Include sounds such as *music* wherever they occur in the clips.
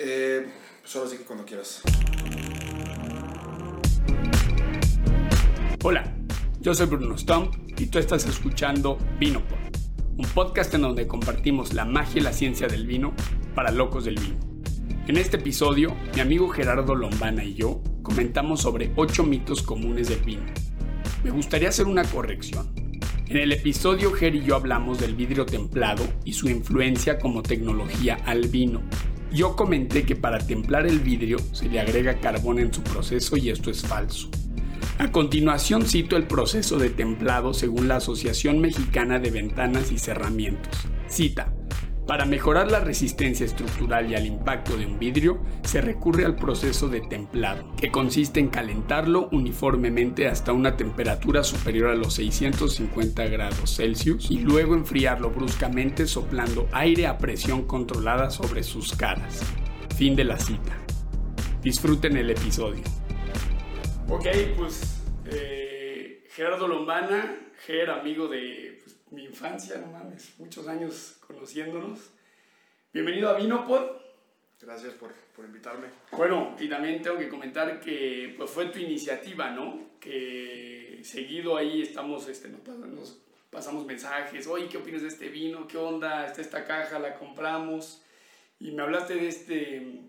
Eh, solo así que cuando quieras. Hola, yo soy Bruno Stump y tú estás escuchando Vinopod, un podcast en donde compartimos la magia y la ciencia del vino para locos del vino. En este episodio, mi amigo Gerardo Lombana y yo comentamos sobre 8 mitos comunes del vino. Me gustaría hacer una corrección. En el episodio, Ger y yo hablamos del vidrio templado y su influencia como tecnología al vino. Yo comenté que para templar el vidrio se le agrega carbón en su proceso y esto es falso. A continuación cito el proceso de templado según la Asociación Mexicana de Ventanas y Cerramientos. Cita. Para mejorar la resistencia estructural y al impacto de un vidrio, se recurre al proceso de templado, que consiste en calentarlo uniformemente hasta una temperatura superior a los 650 grados Celsius y luego enfriarlo bruscamente soplando aire a presión controlada sobre sus caras. Fin de la cita. Disfruten el episodio. Ok, pues eh, Gerardo Lombana, Ger, amigo de mi infancia, no mames, muchos años conociéndonos. Bienvenido a Vinopod. Gracias por, por invitarme. Bueno, y también tengo que comentar que pues, fue tu iniciativa, ¿no? Que seguido ahí estamos, este, nos, nos pasamos mensajes, oye, ¿qué opinas de este vino? ¿Qué onda? Está esta caja, la compramos. Y me hablaste de este,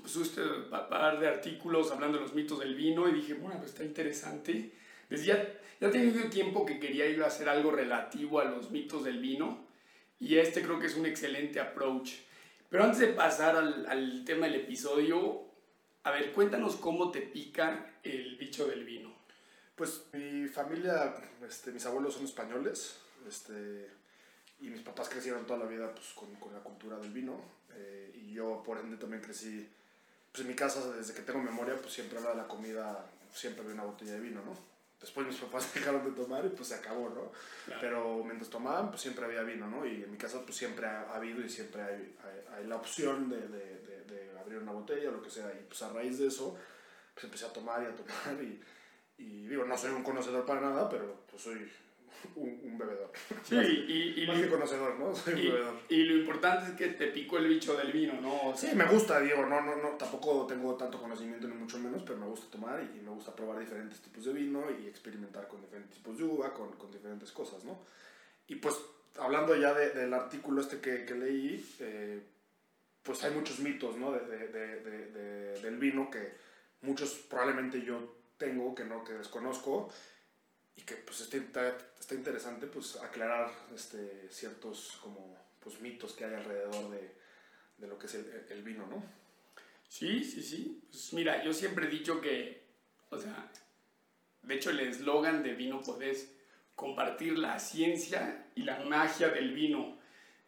pues este pa- par de artículos hablando de los mitos del vino y dije, bueno, pues está interesante. Desde ya, ya tenía tiempo que quería yo hacer algo relativo a los mitos del vino y este creo que es un excelente approach. Pero antes de pasar al, tema del episodio, a ver, cuéntanos cómo te pica el bicho del vino. Pues mi familia, este, mis abuelos son españoles, este, y mis papás crecieron toda la vida pues, con, con la cultura del vino, eh, y yo por ende también crecí, pues en mi casa desde que tengo memoria, pues siempre a la hora de la comida, siempre había una botella de vino, ¿no? Después mis papás *laughs* dejaron de tomar y pues se acabó, ¿no? Claro. Pero mientras tomaban, pues siempre había vino, ¿no? Y en mi casa pues siempre ha, ha habido y siempre hay, hay, hay la opción de, de, de, de abrir una botella o lo que sea. Y pues a raíz de eso, pues empecé a tomar y a tomar y, y digo, no soy un conocedor para nada, pero pues soy un, un bebedor. Sí, *laughs* y, y, Más que conocedor, ¿no? *laughs* Soy un y- bebedor. y lo importante es que te picó el bicho del vino, ¿no? O sea, Sí, me gusta, digo, no, no, no, tampoco tengo tanto conocimiento ni mucho menos, pero me gusta tomar y, y me gusta probar diferentes tipos de vino y experimentar con diferentes tipos de uva, con, con diferentes cosas, ¿no? Y pues, hablando ya de- del artículo este que, que leí, eh, pues hay muchos mitos, ¿no? De- de- del vino que muchos probablemente yo tengo, que no, que desconozco, y que pues está, está, interesante pues aclarar este, ciertos como pues mitos que hay alrededor de, de lo que es el, el vino, ¿no? Sí, sí, sí. Pues mira, yo siempre he dicho que, o sea, de hecho el eslogan de vino podés compartir la ciencia y la magia del vino.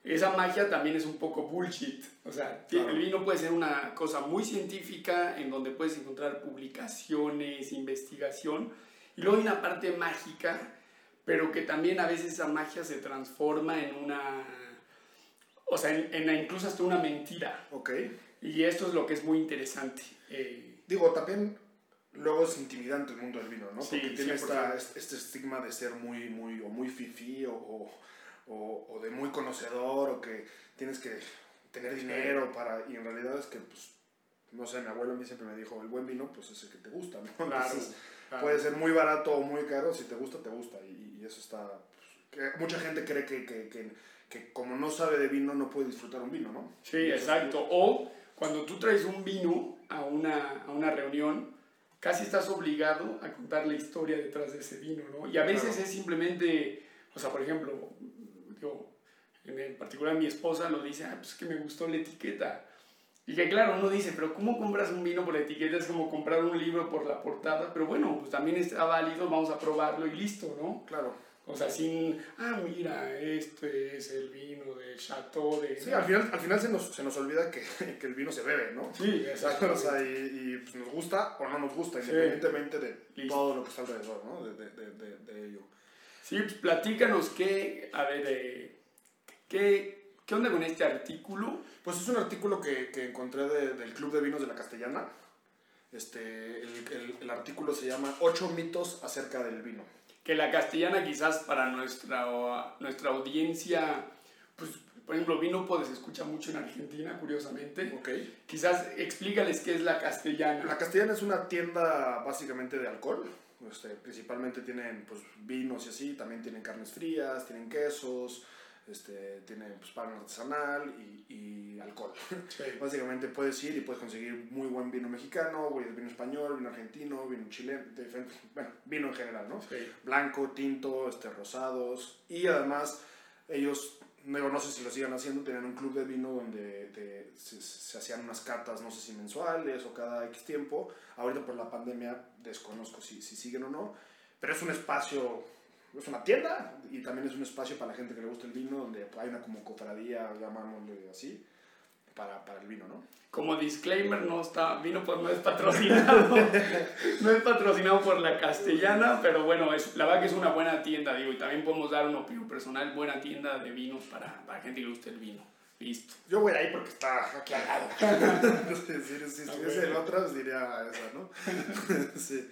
Esa magia también es un poco bullshit. O sea, Claro. el vino puede ser una cosa muy científica en donde puedes encontrar publicaciones, investigación, y luego hay una parte mágica, pero que también a veces esa magia se transforma en una, o sea, en, en incluso hasta una mentira. Ok. Y esto es lo que es muy interesante. Eh, Digo, también luego es intimidante el mundo del vino, ¿no? Sí, Porque tiene 100%. esta, este este estigma de ser muy, muy, o muy fifí, o, o, o- o de muy conocedor, o que tienes que tener dinero para... Y en realidad es que, pues, no sé, mi abuelo a mí siempre me dijo, el buen vino, pues es el que te gusta, ¿no? Claro, Entonces, claro. puede ser muy barato o muy caro, si te gusta, te gusta. Y, y eso está... pues, que mucha gente cree que, que, que, que como no sabe de vino, no puede disfrutar un vino, ¿no? sí, exacto. O cuando tú traes un vino a una, a una reunión, casi estás obligado a contar la historia detrás de ese vino, ¿no? Y a veces Claro. es simplemente, o sea, por ejemplo, digo, en particular mi esposa lo dice, ah, pues que me gustó la etiqueta. Y que claro, uno dice, pero ¿cómo compras un vino por la etiqueta? Es como comprar un libro por la portada, pero bueno, pues también está válido, vamos a probarlo y listo, ¿no? Claro. O sea, sin, ah, mira, este es el vino de Chateau de... Sí, al final, al final se, nos, se nos olvida que, *laughs* que el vino se bebe, ¿no? Sí, exacto. *laughs* o sea, y, y, pues, nos gusta o no nos gusta, Sí. independientemente de Listo. todo lo que está alrededor, ¿no? De, de, de, de, de ello. Sí, pues platícanos qué, a ver, eh, qué, qué onda con este artículo. Pues es un artículo que, que encontré de- del Club de Vinos de la Castellana. Este, el, el- el artículo se llama Ocho mitos acerca del vino. Que la castellana quizás para nuestra, nuestra audiencia, pues por ejemplo, vino se escucha mucho en Argentina, curiosamente. Ok. Quizás explícales qué es la castellana. La Castellana es una tienda básicamente de alcohol. Este, principalmente tienen pues, vinos y así, también tienen carnes frías, tienen quesos, este, tienen pues, pan artesanal y, y alcohol. Sí. *laughs* Básicamente puedes ir y puedes conseguir muy buen vino mexicano, vino español, vino argentino, vino chileno, diferente- bueno, vino en general, ¿no? Sí. Blanco, tinto, este, rosados. Y además ellos, no, no sé si lo sigan haciendo, tenían un club de vino donde de- se, se hacían unas catas, no sé si mensuales o cada X tiempo. Ahorita por la pandemia desconozco si, si siguen o no, pero es un espacio, es una tienda y también es un espacio para la gente que le gusta el vino, donde hay una como cofradía, llamámosle así, para, para el vino, ¿no? Como disclaimer, no está, vino pues no es patrocinado, *laughs* no es patrocinado por la castellana, pero bueno, es, la verdad que es una buena tienda, digo, y también podemos dar una opinión personal, buena tienda de vinos para, para gente que le guste el vino. Listo. Yo voy ahí porque está aquí al lado. si si, si en otra, pues diría esa, ¿no? *laughs* sí.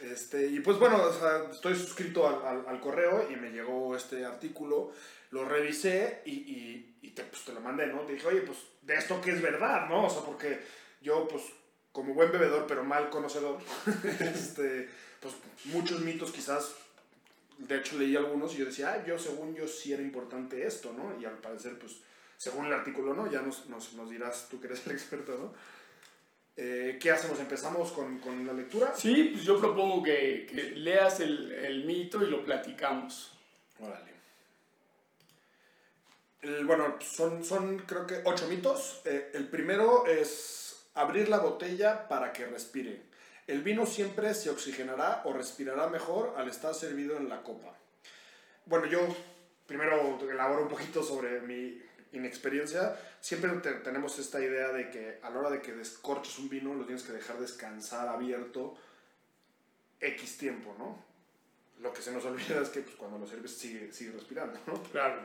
Este, y pues bueno, o sea, estoy suscrito al, al, al correo y me llegó este artículo, lo revisé y, y, y te, pues, te lo mandé, ¿no? Te dije, oye, pues de esto que es verdad, ¿no? O sea, porque yo, pues, como buen bebedor, pero mal conocedor, *laughs* este, pues muchos mitos quizás, de hecho leí algunos y yo decía, ah, yo según yo sí era importante esto, ¿no? Y al parecer, pues, según el artículo, ¿no? Ya nos, nos, nos dirás tú que eres el *laughs* experto, ¿no? Eh, ¿Qué hacemos? ¿Empezamos con, con la lectura? Sí, pues yo propongo que, que leas el, el mito y lo platicamos. Órale. El- bueno, son, son creo que ocho mitos. Eh, el primero es abrir la botella para que respire. El vino siempre se oxigenará o respirará mejor al estar servido en la copa. Bueno, yo primero elaboro un poquito sobre mi inexperiencia. Siempre te- tenemos esta idea de que a la hora de que descorches un vino lo tienes que dejar descansar abierto X tiempo, ¿no? Lo que se nos olvida es que pues, cuando lo sirves sigue, sigue respirando, ¿no? Claro.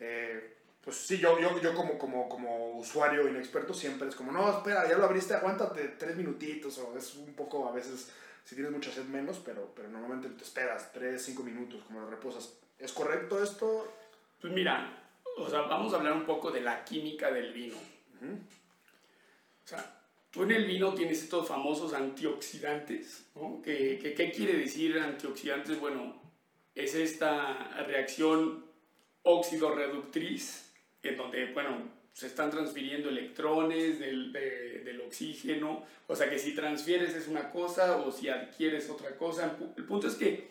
Eh, pues sí, yo, yo, yo como, como, como usuario inexperto siempre es como, no, espera, ya lo abriste, aguántate tres minutitos, o es un poco a veces, si tienes mucha sed menos, pero, pero normalmente te esperas tres, cinco minutos, como lo reposas. ¿Es correcto esto? Pues mira, o sea, vamos a hablar un poco de la química del vino. O sea, tú en el vino tienes estos famosos antioxidantes, ¿no? ¿Qué, qué, qué quiere decir antioxidantes? Bueno, es esta reacción óxido-reductriz, en donde, bueno, se están transfiriendo electrones del, de- del oxígeno, o sea que si transfieres es una cosa o si adquieres otra cosa. El punto es que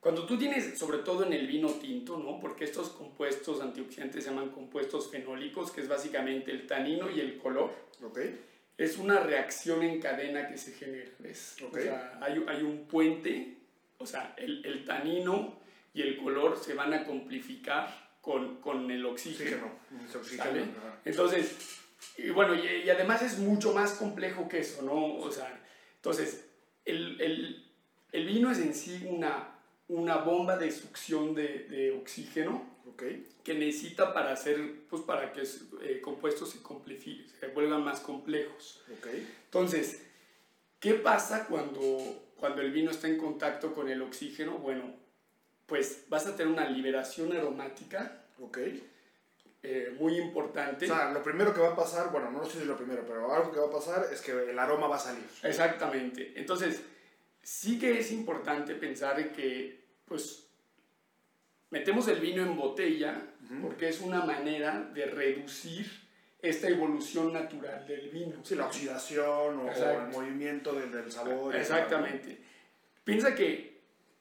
cuando tú tienes, sobre todo en el vino tinto, ¿no? Porque estos compuestos antioxidantes se llaman compuestos fenólicos, que es básicamente el tanino y el color ¿Ok? es una reacción en cadena que se genera, ¿ves? O sea, hay, hay un puente, o sea, el, el tanino y el color se van a complificar con, con el oxígeno. Entonces, y bueno, y, y además es mucho más complejo que eso, ¿no? O sea, entonces, el, el, el vino es en sí una, una bomba de succión de, de oxígeno Ok. que necesita para hacer, pues para que eh, compuestos se, se vuelvan más complejos. Ok. Entonces, ¿qué pasa cuando, cuando el vino está en contacto con el oxígeno? Bueno, pues vas a tener una liberación aromática Ok. eh, muy importante. O sea, lo primero que va a pasar, bueno, no sé si lo primero, pero algo que va a pasar es que el aroma va a salir. Exactamente. Entonces, sí que es importante pensar que, pues, metemos el vino en botella porque es una manera de reducir esta evolución natural del vino. Sí, la oxidación o, el movimiento del, del sabor. Exactamente. Piensa que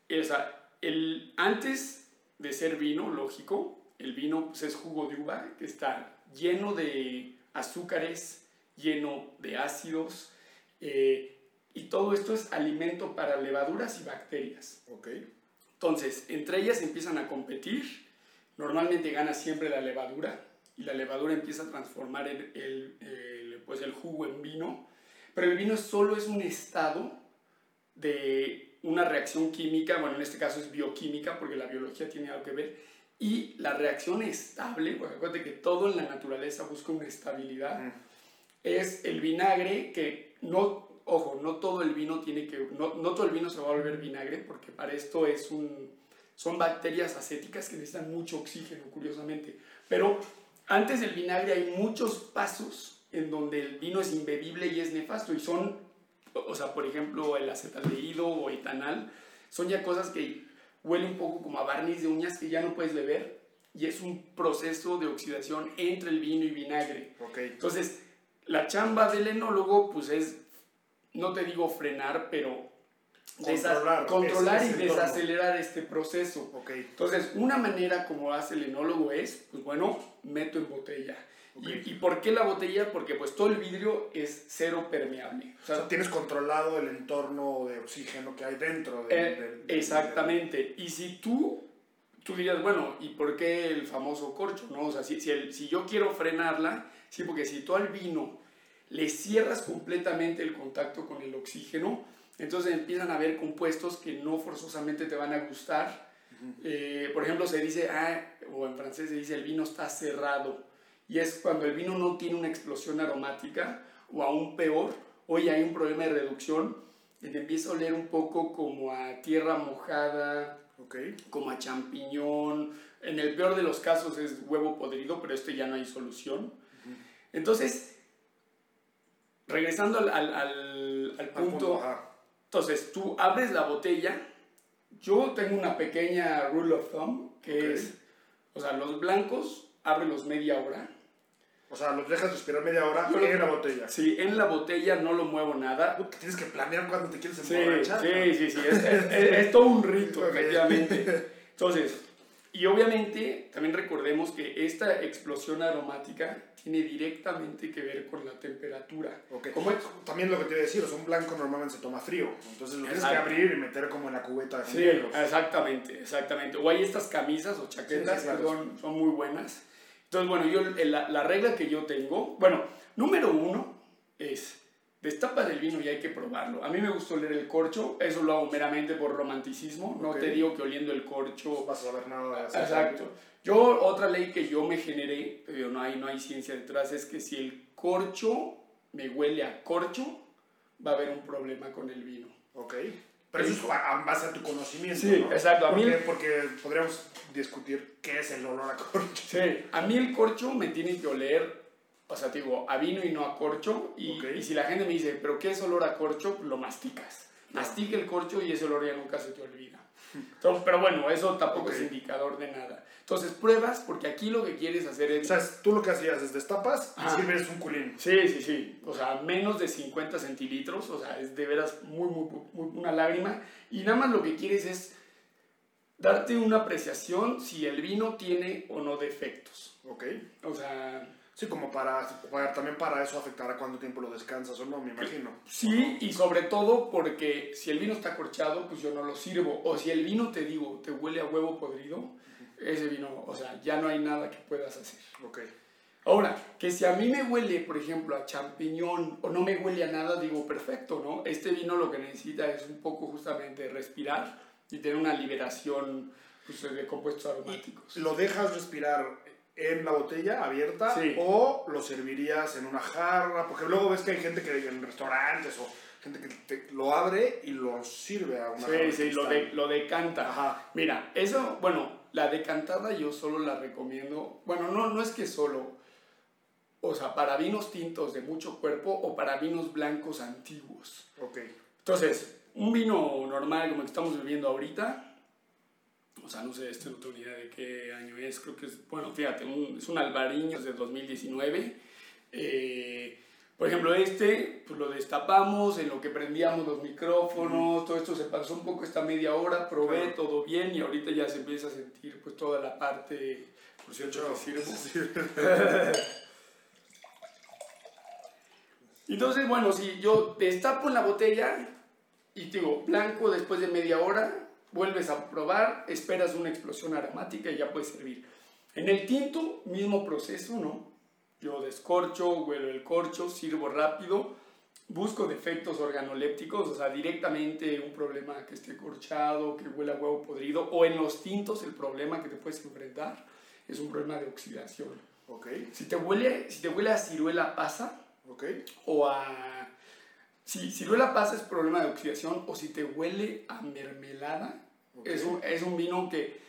o sea, el, antes de ser vino, lógico, el vino pues, es jugo de uva que está lleno de azúcares, lleno de ácidos, eh, y todo esto es alimento para levaduras y bacterias. Ok. Entonces, entre ellas empiezan a competir, normalmente gana siempre la levadura, y la levadura empieza a transformar el, el- el, pues el jugo en vino, pero el vino solo es un estado de una reacción química, bueno, en este caso es bioquímica, porque la biología tiene algo que ver, y la reacción estable, porque acuérdate que todo en la naturaleza busca una estabilidad, Mm. es el vinagre que no, ojo, no todo el vino tiene que, no, no todo el vino se va a volver vinagre porque para esto es un, son bacterias acéticas que necesitan mucho oxígeno, curiosamente. Pero antes del vinagre hay muchos pasos en donde el vino es imbebible y es nefasto y son, o sea, por ejemplo, el acetaldehído o etanal, son ya cosas que huelen un poco como a barniz de uñas que ya no puedes beber y es un proceso de oxidación entre el vino y vinagre. Okay. Entonces, la chamba del enólogo, pues es, no te digo frenar, pero controlar, controlar y desacelerar este proceso. Okay. Entonces, una manera como hace el enólogo es, pues bueno, meto en botella. Okay. ¿Y, ¿Y, por qué la botella? Porque pues todo el vidrio es cero permeable. O sea, o sea tienes controlado el entorno de oxígeno que hay dentro. De, eh, de, de, exactamente. Y si tú, tú dirías, bueno, ¿y por qué el famoso corcho? ¿no? O sea, si, si, el, si yo quiero frenarla, sí, porque si tú al vino le cierras completamente el contacto con el oxígeno, entonces empiezan a haber compuestos que no forzosamente te van a gustar. Uh -huh. eh, por ejemplo, se dice, ah, o en francés se dice, el vino está cerrado. Y es cuando el vino no tiene una explosión aromática, o aún peor, hoy hay un problema de reducción, te empieza a oler un poco como a tierra mojada, okay. como a champiñón. En el peor de los casos es huevo podrido, pero esto ya no hay solución. Uh -huh. Entonces, regresando al, al, al, al punto, entonces tú abres la botella. Yo tengo una pequeña rule of thumb que Ok. es, o sea, los blancos ábrelos media hora. O sea, los dejas respirar media hora Yo lo- en la botella. Sí, en la botella no lo muevo nada. Puta, Tienes que planear cuando te quieres Sí, emborrachar. sí, sí, sí, es, es- es- es todo un rito, *laughs* efectivamente. Entonces, y obviamente también recordemos que esta explosión aromática tiene directamente que ver con la temperatura. Ok. ¿Cómo es? También lo que te iba a decir, o sea, un blanco normalmente se toma frío. Entonces lo tienes que abrir y meter como en la cubeta de Sí, hielos. exactamente, exactamente. O hay estas camisas o chaquetas Sí, sí, que son, son muy buenas. Entonces, bueno, yo, la, la regla que yo tengo, bueno, número uno es, destapas el vino y hay que probarlo. A mí me gusta oler el corcho, eso lo hago meramente por romanticismo, no Ok. te digo que oliendo el corcho... Vas a ver nada de eso. Exacto. Yo, otra ley que yo me generé, pero no hay, no hay ciencia detrás, es que si el corcho me huele a corcho, va a haber un problema con el vino. Ok. Pero eso es a en base a tu conocimiento. Sí, ¿no? exacto. A mí- Porque, porque podríamos discutir qué es el olor a corcho. Sí, a mí el corcho me tiene que oler, o sea, te digo, a vino y no a corcho. Y, y si la gente me dice, ¿pero qué es olor a corcho? Lo masticas. Mastica el corcho y ese olor ya nunca se te olvida. *laughs* Entonces, pero bueno, eso tampoco es indicador de nada. Entonces, pruebas, porque aquí lo que quieres hacer O es... sea, tú lo que hacías es destapas y sirves un culín. Sí, sí, sí. O sea, menos de 50 centilitros. O sea, es de veras muy, muy, muy- una lágrima. Y nada más lo que quieres es darte una apreciación si el vino tiene o no defectos. Ok. O sea, Sí, como para, para- también para eso afectará cuánto tiempo lo descansas o no, me imagino. sí, y sobre todo porque si el vino está corchado, pues yo no lo sirvo. O si el vino, te digo, te huele a huevo podrido, ese vino, o sea, ya no hay nada que puedas hacer. Ok. Ahora, que si a mí me huele, por ejemplo, a champiñón o no me huele a nada, digo, perfecto, ¿no? Este vino lo que necesita es un poco justamente respirar y tener una liberación pues, de compuestos aromáticos. ¿Lo dejas respirar en la botella abierta Sí. o lo servirías en una jarra? Porque luego ves que hay gente que en restaurantes o gente que te- lo abre y lo sirve a una. Sí, sí, lo, cristal. de, lo decanta. Ajá. Mira, eso, bueno, la decantada yo solo la recomiendo. Bueno, no, no es que solo. O sea, para vinos tintos de mucho cuerpo o para vinos blancos antiguos. Ok. Entonces, un vino normal como el que estamos bebiendo ahorita, o sea, no sé, este no tengo ni idea de qué año es, creo que es, bueno, fíjate, un- es un albariño de 2019. Eh, por ejemplo, este, pues lo destapamos, en lo que prendíamos los micrófonos, todo esto se pasó un poco esta media hora, probé Claro. todo bien y ahorita ya se empieza a sentir pues toda la parte, por cierto, que sirvo. *laughs* *laughs* Entonces, bueno, si yo destapo en la botella y te digo, blanco después de media hora, vuelves a probar, esperas una explosión aromática y ya puedes servir. En el tinto, mismo proceso, ¿no? Yo descorcho, huelo el corcho, sirvo rápido, busco defectos organolépticos, o sea, directamente un problema que esté corchado, que huela a huevo podrido, o en los tintos el problema que te puedes enfrentar es un problema de oxidación. Ok. Si te huele, si te huele a ciruela pasa, Ok. o a... Si ciruela pasa es problema de oxidación o si te huele a mermelada, Es, un, es un vino que...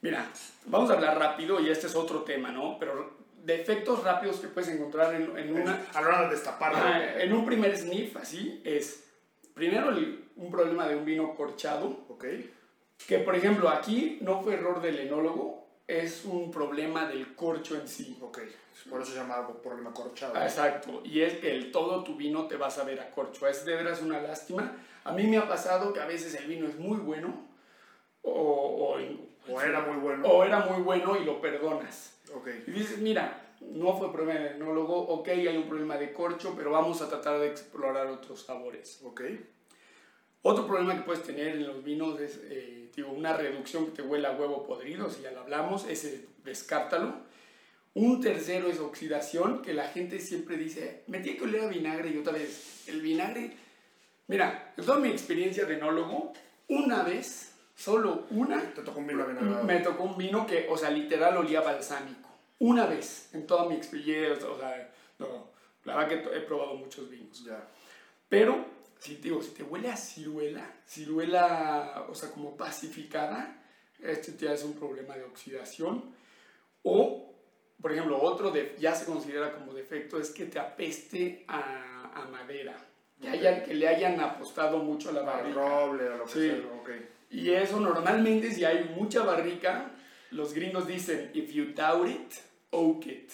Mira, vamos a hablar rápido y este es otro tema, ¿no? Pero defectos rápidos que puedes encontrar en, en una... A la hora de destaparlo. Ah, en un primer sniff, así, es primero el- un problema de un vino corchado, Ok. que por ejemplo aquí no fue error del enólogo, es un problema del corcho en sí. Ok. Por eso se llama problema corchado. Ah, Exacto, y es que el todo tu vino te va a saber a corcho. Es de veras una lástima. A mí me ha pasado que a veces el vino es muy bueno o, o, O era muy bueno. o era muy bueno y lo perdonas. Ok. Y dices, mira, no fue problema del enólogo, ok, hay un problema de corcho, pero vamos a tratar de explorar otros sabores. Ok. Otro problema que puedes tener en los vinos es, eh, digo, una reducción que te huele a huevo podrido, si ya lo hablamos, ese descártalo. Un tercero es oxidación, que la gente siempre dice, me tiene que oler a vinagre y otra vez, el vinagre, mira, en toda mi experiencia de enólogo, una vez, solo una, Te tocó un vino avinagrado. me tocó un vino que, o sea, literal olía balsámico. Una vez, en toda mi experiencia, o sea, no, la verdad que he probado muchos vinos. Ya. Pero, si te digo, si te huele a ciruela, ciruela, o sea, como pacificada, este ya es un problema de oxidación. O, por ejemplo, otro de, ya se considera como defecto es que te apeste a, a madera. Que, hayan- que le hayan apostado mucho a la Al barrica. roble, a lo que Sí. sea. Ok. Y eso normalmente, si hay mucha barrica, los gringos dicen, if you doubt it, oak it.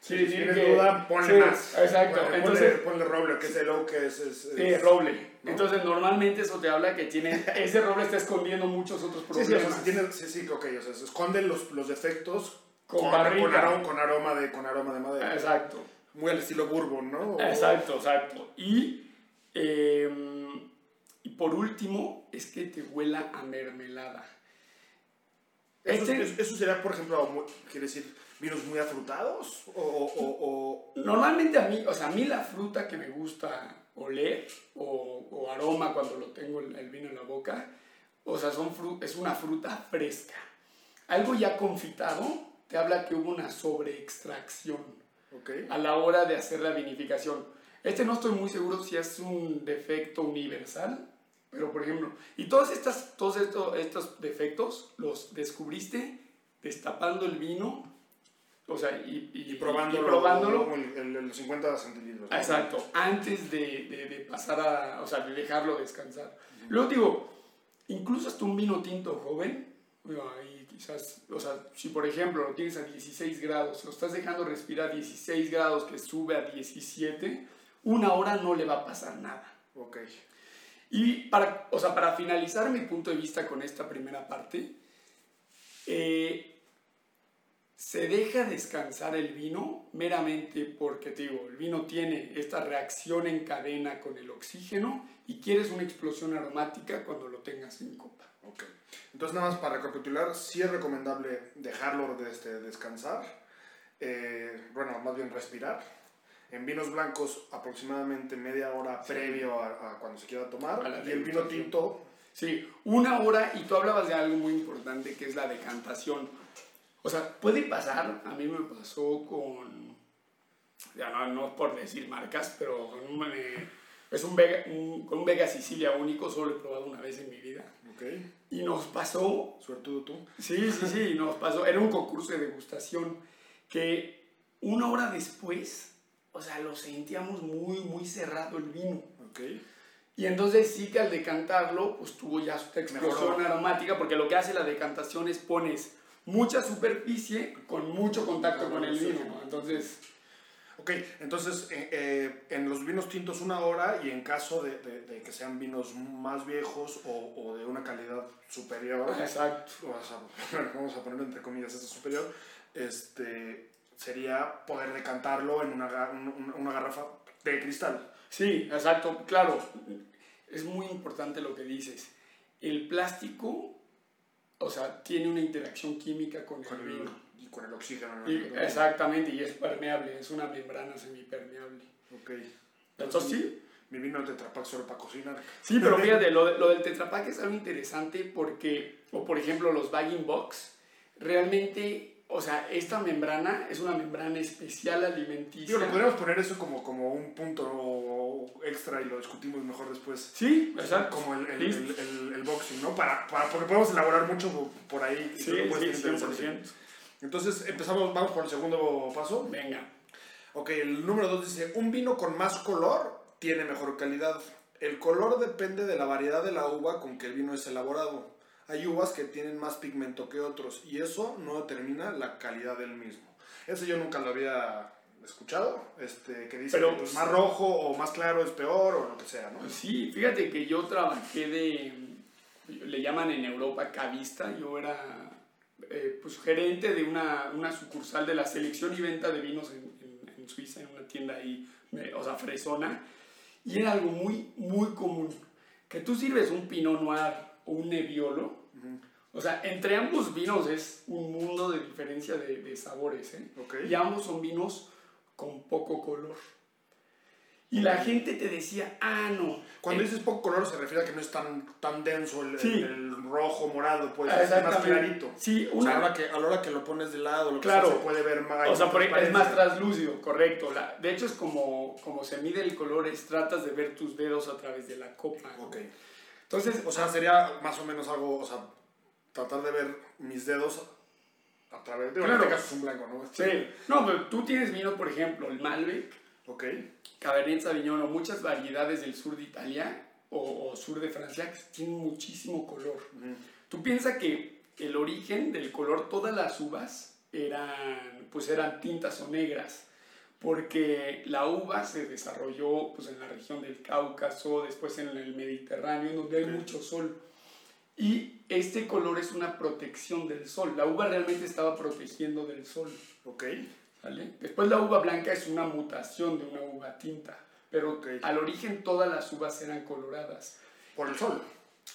Si Quiere decir tienes que- duda, ponle sí, más. Exacto. Ponle, Entonces, ponle roble, que es el oak, que es... es, Sí, es- roble. ¿no? Entonces, normalmente eso te habla que tiene, ese roble está escondiendo muchos otros Sí, sí, o problemas. sea, si tiene, sí, sí, ok, o sea, se esconden los, los defectos Con barrica. con, aroma, con, aroma de, con aroma de madera. Exacto, Muy al estilo bourbon, ¿no? O- exacto, exacto. Y, eh, y por último, es que te huela a mermelada. Eso, Este- eso- eso sería, por ejemplo, quiere decir, vinos muy afrutados o... o, o- Normalmente a mí, o sea, a mí la fruta que me gusta oler o, o aroma cuando lo tengo el, el vino en la boca, o sea, son es una fruta fresca. Algo ya confitado te habla que hubo una sobreextracción. ok. a la hora de hacer la vinificación. Este no estoy muy seguro si es un defecto universal, pero por ejemplo, y todas estas, todos estos, estos defectos los descubriste destapando el vino, o sea, y, y- Y probándolo. y probándolo como el, el- el 50 centilitros. ¿no? Exacto, antes de, de- de pasar a, o sea, de dejarlo descansar. Luego digo, incluso hasta un vino tinto joven, ahí quizás, o sea, si por ejemplo lo tienes a 16 grados, lo estás dejando respirar a 16 grados que sube a 17, una hora no le va a pasar nada. Ok. Y para, o sea, para finalizar mi punto de vista con esta primera parte, eh, se deja descansar el vino meramente porque, te digo, el vino tiene esta reacción en cadena con el oxígeno y quieres una explosión aromática cuando lo tengas en copa. Ok. Entonces, nada más para recapitular, sí es recomendable dejarlo de este, descansar. eh, bueno, más bien respirar. En vinos blancos, aproximadamente media hora previo a, a cuando se quiera tomar. Y el vino tinto, Sí, una hora y tú hablabas de algo muy importante que es la decantación. O sea, puede pasar, a mí me pasó con, ya no, no por decir marcas, pero con un, eh, es un Vega, un- con un Vega Sicilia único, solo lo he probado una vez en mi vida. ok. Y nos pasó, Suertudo tú. sí, sí, sí, nos pasó, era un concurso de degustación que una hora después, o sea, lo sentíamos muy, muy cerrado el vino. Ok. Y entonces sí que al decantarlo, pues tuvo ya su explosión Mejoró. aromática, porque lo que hace la decantación es pones mucha superficie con mucho contacto con el vino. ¿no? Entonces, Ok, entonces eh, eh, en los vinos tintos una hora y en caso de, de- de que sean vinos más viejos o, o de una calidad superior, exacto. o sea, vamos a *laughs* ponerlo entre comillas, este superior, este, sería poder decantarlo en una, ga- un- una garrafa de cristal. Sí, exacto. Claro, es muy importante lo que dices. El plástico, o sea, tiene una interacción química con, Con el el, vino. y con el oxígeno. ¿no? Y- exactamente, y es permeable, es una membrana semipermeable. Ok. Entonces sí, Mi vino de Tetra Pak solo para cocinar. Sí, pero *laughs* fíjate, lo, de- lo del Tetra Pak es algo interesante porque, o por ejemplo, los bagging box, realmente, o sea, esta membrana es una membrana especial alimenticia. Digo, le podríamos poner eso como, como un punto extra y lo discutimos mejor después. Sí, exacto. Como el, el, el, boxing, ¿no? Para, para, porque podemos elaborar mucho por ahí. Sí, sí, ser interesante. 100%. Entonces, empezamos, vamos por el segundo paso. Venga. Ok, el número 2 dice, un vino con más color tiene mejor calidad. El color depende de la variedad de la uva con que el vino es elaborado. Hay uvas que tienen más pigmento que otros y eso no determina la calidad del mismo. Eso yo nunca lo había escuchado, este, que dice Pero- que pues, más rojo o más claro es peor o lo que sea, ¿no? Pues sí, fíjate que yo trabajé de, le llaman en Europa cavista, yo era eh, pues gerente de una, una sucursal de la selección y venta de vinos en, en- en Suiza, en una tienda ahí, eh, o sea, fresona, y era algo muy, muy común, que tú sirves un Pinot Noir o un Nebbiolo, o sea, entre ambos vinos es un mundo de diferencia de, de sabores, ¿eh? Ok. Y ambos son vinos con poco color. Y la gente te decía, ah, no. Cuando eh, dices poco color se refiere a que no es tan, tan denso el, Sí. el- el rojo, morado, pues es más clarito. Sí, O sea, a la una, hora que, a la hora que lo pones de lado, lo que Claro. sea, se puede ver más. o sea, por ahí es más translúcido, correcto. La, de hecho, es como, como se mide el color, es tratas de ver tus dedos a través de la copa. ¿no? Entonces, O sea, sería más o menos algo, o sea, tratar de ver mis dedos a través de... Bueno, Claro. en este caso es un blanco, ¿no? sí. No, pero tú tienes vino, por ejemplo, el Malbec, Ok. Cabernet Sauvignon o muchas variedades del sur de Italia o, o sur de Francia que tienen muchísimo color. Tú piensas que el origen del color, todas las uvas eran, pues eran tintas o negras, porque la uva se desarrolló pues, en la región del Cáucaso, después en el Mediterráneo, en donde hay mucho sol. Y este color es una protección del sol. La uva realmente estaba protegiendo del sol. Ok. ¿vale? Después la uva blanca es una mutación de una uva tinta, pero Ok. al origen todas las uvas eran coloradas. Por el sol.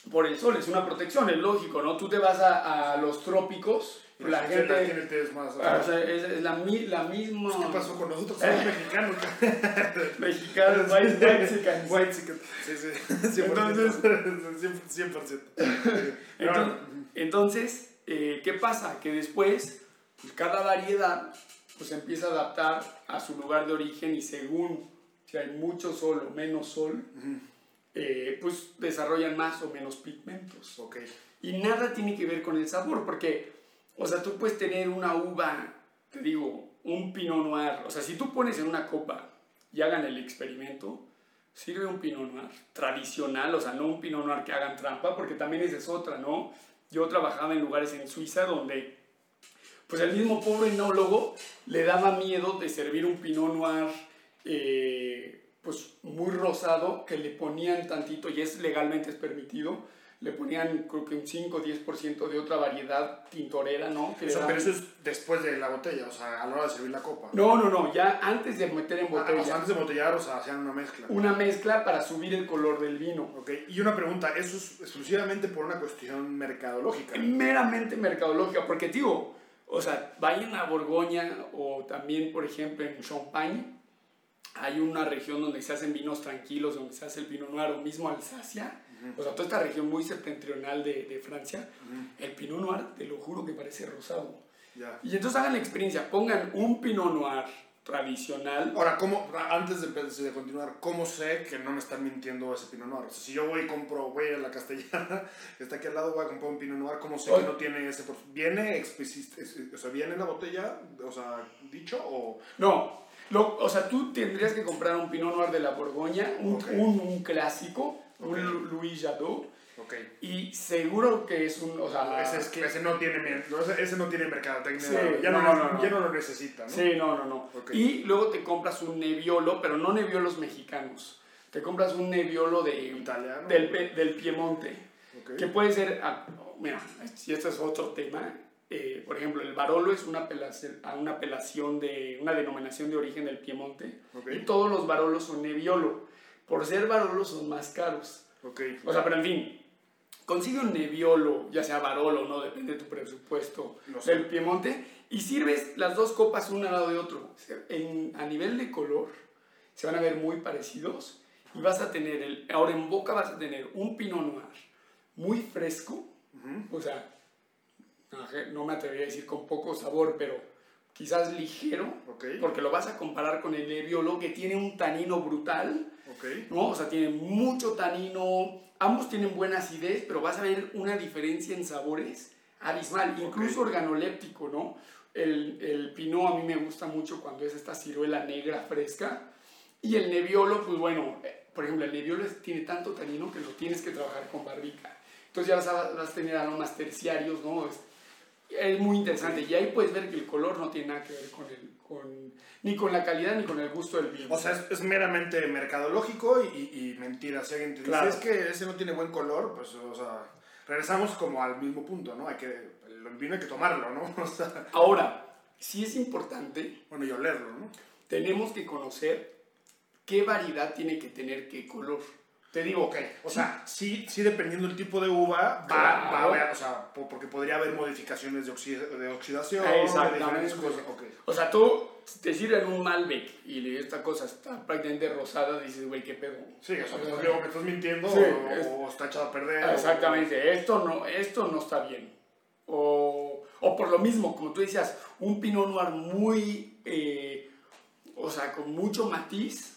Por el sol, es una protección, es lógico, ¿no? Tú te vas a, a los trópicos, la la gente... gente es más... ah, o sea, es, es la, la misma... ¿Qué pasó con nosotros? Somos mexicanos. *laughs* Mexicanos, white, Mexicans. White. Sí, sí. *laughs* 100%. Entonces- 100%. *laughs* Entonces, Pero, entonces, eh, ¿qué pasa? Que después, pues, cada variedad pues empieza a adaptar a su lugar de origen y según si hay mucho sol o menos sol, eh, pues desarrollan más o menos pigmentos. ok. Y nada tiene que ver con el sabor, porque, o sea, tú puedes tener una uva, te digo, un Pinot Noir, o sea, si tú pones en una copa y hagan el experimento, sirve un Pinot Noir tradicional, o sea, no un Pinot Noir que hagan trampa, porque también esa es otra, ¿no? Yo trabajaba en lugares en Suiza donde, pues el mismo pobre enólogo le daba miedo de servir un Pinot Noir, eh, pues muy rosado, que le ponían tantito, y es legalmente es permitido, le ponían creo que un 5 o 10% de otra variedad tintorera, ¿no? Que Eso, daban- pero eso es después de la botella, o sea, a la hora de servir la copa. No, no, no, ya antes de meter en Ah, botella, o sea, antes de botellar, o sea, hacían una mezcla. una mezcla para subir el color del vino. Ok, y una pregunta, ¿eso es exclusivamente por una cuestión mercadológica? meramente mercadológica, porque digo, o sea, vayan a Borgoña o también, por ejemplo, en Champagne, hay una región donde se hacen vinos tranquilos, donde se hace el vino noir, o mismo Alsacia, o sea, toda esta región muy septentrional de, de Francia, el Pinot Noir, te lo juro que parece rosado. Ya. Y entonces hagan la experiencia, pongan un Pinot Noir tradicional, Ahora, ¿cómo, antes de, de continuar, ¿cómo sé que no me están mintiendo ese Pinot Noir? O sea, si yo voy y compro, voy a la castellana, *laughs* que está aquí al lado, voy a comprar un Pinot Noir, ¿cómo sé que Oye. no tiene ese? ¿Viene o sea, viene en la botella, o sea, dicho o...? No, lo- o sea, tú tendrías que comprar un Pinot Noir de la Borgoña, un, un, un clásico, un Louis Jadot, Ok. y seguro que es un, o sea, ese, es que ese no tiene, ese, no tiene mercadotecnia, Sí, ya, no, no, no, no. ya no lo necesita, ¿no? sí, no, no, no. Y luego te compras un Nebbiolo, pero no Nebbiolos mexicanos, te compras un Nebbiolo de, Italiano. del, del Piemonte, que puede ser, ah, mira, si este es otro tema, eh, por ejemplo, el Barolo es una apelación, a una apelación de, una denominación de origen del Piemonte, Ok. y todos los Barolos son Nebbiolo. Por ser Barolo son más caros. Ok. O sea, pero en fin, consigue un Nebbiolo, ya sea Barolo, ¿no? Depende de tu presupuesto, Lo sé. del Piemonte, y sirves las dos copas una al lado de otro. En, a nivel de color, se van a ver muy parecidos, y vas a tener, el, ahora en boca vas a tener un Pinot Noir muy fresco, Ujú. o sea, no me atrevería a decir con poco sabor, pero quizás ligero, porque lo vas a comparar con el Nebbiolo que tiene un tanino brutal. ¿no? O sea, tienen mucho tanino, ambos tienen buena acidez, pero vas a ver una diferencia en sabores abismal, incluso organoléptico, ¿no? El, el pinot a mí me gusta mucho cuando es esta ciruela negra fresca. Y el Nebbiolo, pues bueno, eh, por ejemplo, el Nebbiolo tiene tanto tanino que lo tienes que trabajar con barrica. Entonces ya vas a, vas a tener aromas terciarios, ¿no? Es, muy interesante. Y ahí puedes ver que el color no tiene nada que ver con el, con, ni con la calidad ni con el gusto del vino. O sea, es, es meramente mercadológico y, y, y mentira. Si alguien te dice, Claro. es que ese no tiene buen color, pues, o sea, regresamos como al mismo punto, ¿no? Hay que, el vino hay que tomarlo, ¿no? *laughs* O sea, Ahora, sí es importante bueno, y olerlo, ¿no? tenemos que conocer qué variedad tiene que tener qué color. Te digo, Ok, o sea, sí, sí dependiendo del tipo de uva, va, Claro. va a haber, o sea, po- porque podría haber modificaciones de, de oxidación, Exactamente. de cosas. Ok. o sea, tú te sirven un Malbec y esta cosa está prácticamente rosada, dices, güey, qué pedo. Sí, o sea, digo, me estás mintiendo Sí, o, es- o está echado a perder. Ah, o- Exactamente, esto no, esto no está bien. O, o por lo mismo, como tú decías, un Pinot Noir muy, eh, o sea, con mucho matiz,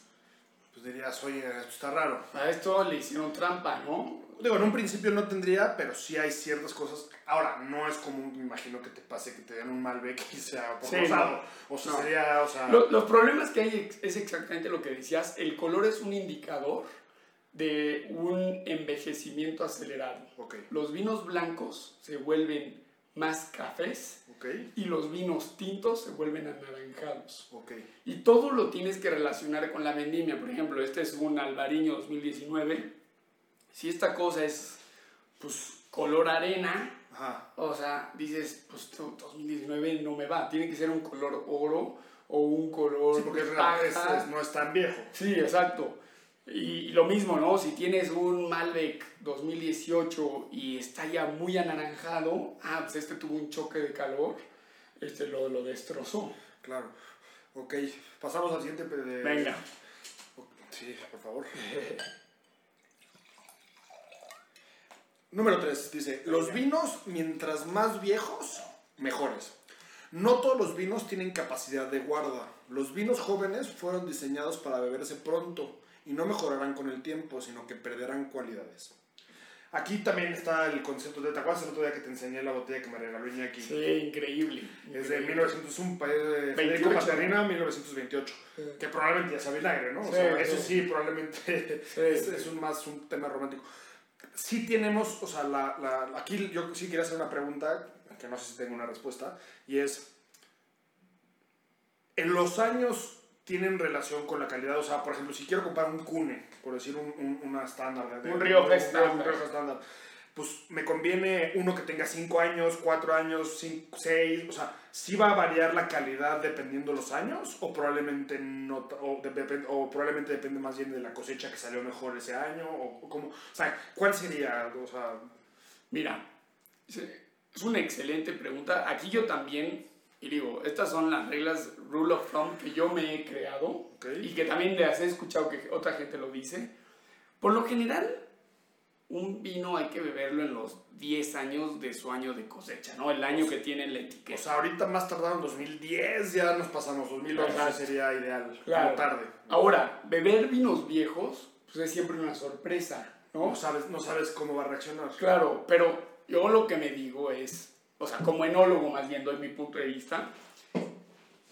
Pues dirías, oye, esto está raro. a esto le hicieron trampa, ¿no? Digo, en un principio no tendría, pero sí hay ciertas cosas. Ahora, no es común, me imagino, que te pase que te den un Malbec y *laughs* sea por Sí, rosado. O sea, No. sería, o sea... Lo- los problemas que hay es exactamente lo que decías, el color es un indicador de un envejecimiento acelerado. Los vinos blancos se vuelven más cafés ok, y los vinos tintos se vuelven anaranjados. ok. Y todo lo tienes que relacionar con la vendimia. Por ejemplo, este es un Albariño 2019. Si esta cosa es pues color arena, Ajá. o sea, dices, pues to- 2019 no me va, tiene que ser un color oro o un color Sí, porque paja. es- no es tan viejo. Sí, exacto. Y lo mismo, ¿no? Si tienes un Malbec 2018 y está ya muy anaranjado, ah, pues este tuvo un choque de calor, este lo, lo destrozó. Claro. Ok, pasamos al siguiente. de- Venga. Sí, por favor. Número 3 dice, los vinos mientras más viejos, mejores. No todos los vinos tienen capacidad de guarda. Los vinos jóvenes fueron diseñados para beberse pronto y no mejorarán con el tiempo, sino que perderán cualidades. Aquí también está el concepto de, ¿te acuerdas el otro día que te enseñé la botella que me regaló Iñaki? Sí, increíble. Es de increíble. 1901, país de Federico 28. Materrina, 1928. Sí. Que probablemente ya sea vinagre, ¿no? O Sí, sea, sí. eso sí, probablemente *laughs* es, es un más un tema romántico. Sí tenemos, o sea, la, la- aquí yo sí quería hacer una pregunta, que no sé si tengo una respuesta, y es, ¿en los años tienen relación con la calidad? O sea, por ejemplo, si quiero comprar un Cune, por decir un, un- una estándar. de- Un Rioja un- estándar. Rioja estándar. Pues me conviene uno que tenga 5 años, 4 años, 6, o sea, ¿sí va a variar la calidad dependiendo los años? ¿O probablemente no, o, de- o probablemente depende más bien de la cosecha que salió mejor ese año? ¿O, o cómo? O sea, ¿cuál sería? O sea, Mira, es una excelente pregunta. Aquí yo también, y digo, estas son las reglas rule of thumb que yo me he creado Ok. y que también les he escuchado que otra gente lo dice. Por lo general, un vino hay que beberlo en los 10 años de su año de cosecha, ¿no? El año que tiene la o etiqueta. sea, ahorita más tardado en 2010, ya nos pasamos, 2011 Exacto. sería ideal, Claro. como tarde. Ahora, beber vinos viejos, pues es siempre una sorpresa, ¿no? No sabes, no sabes cómo va a reaccionar. Claro, pero yo lo que me digo es, o sea, como enólogo más bien doy mi punto de vista,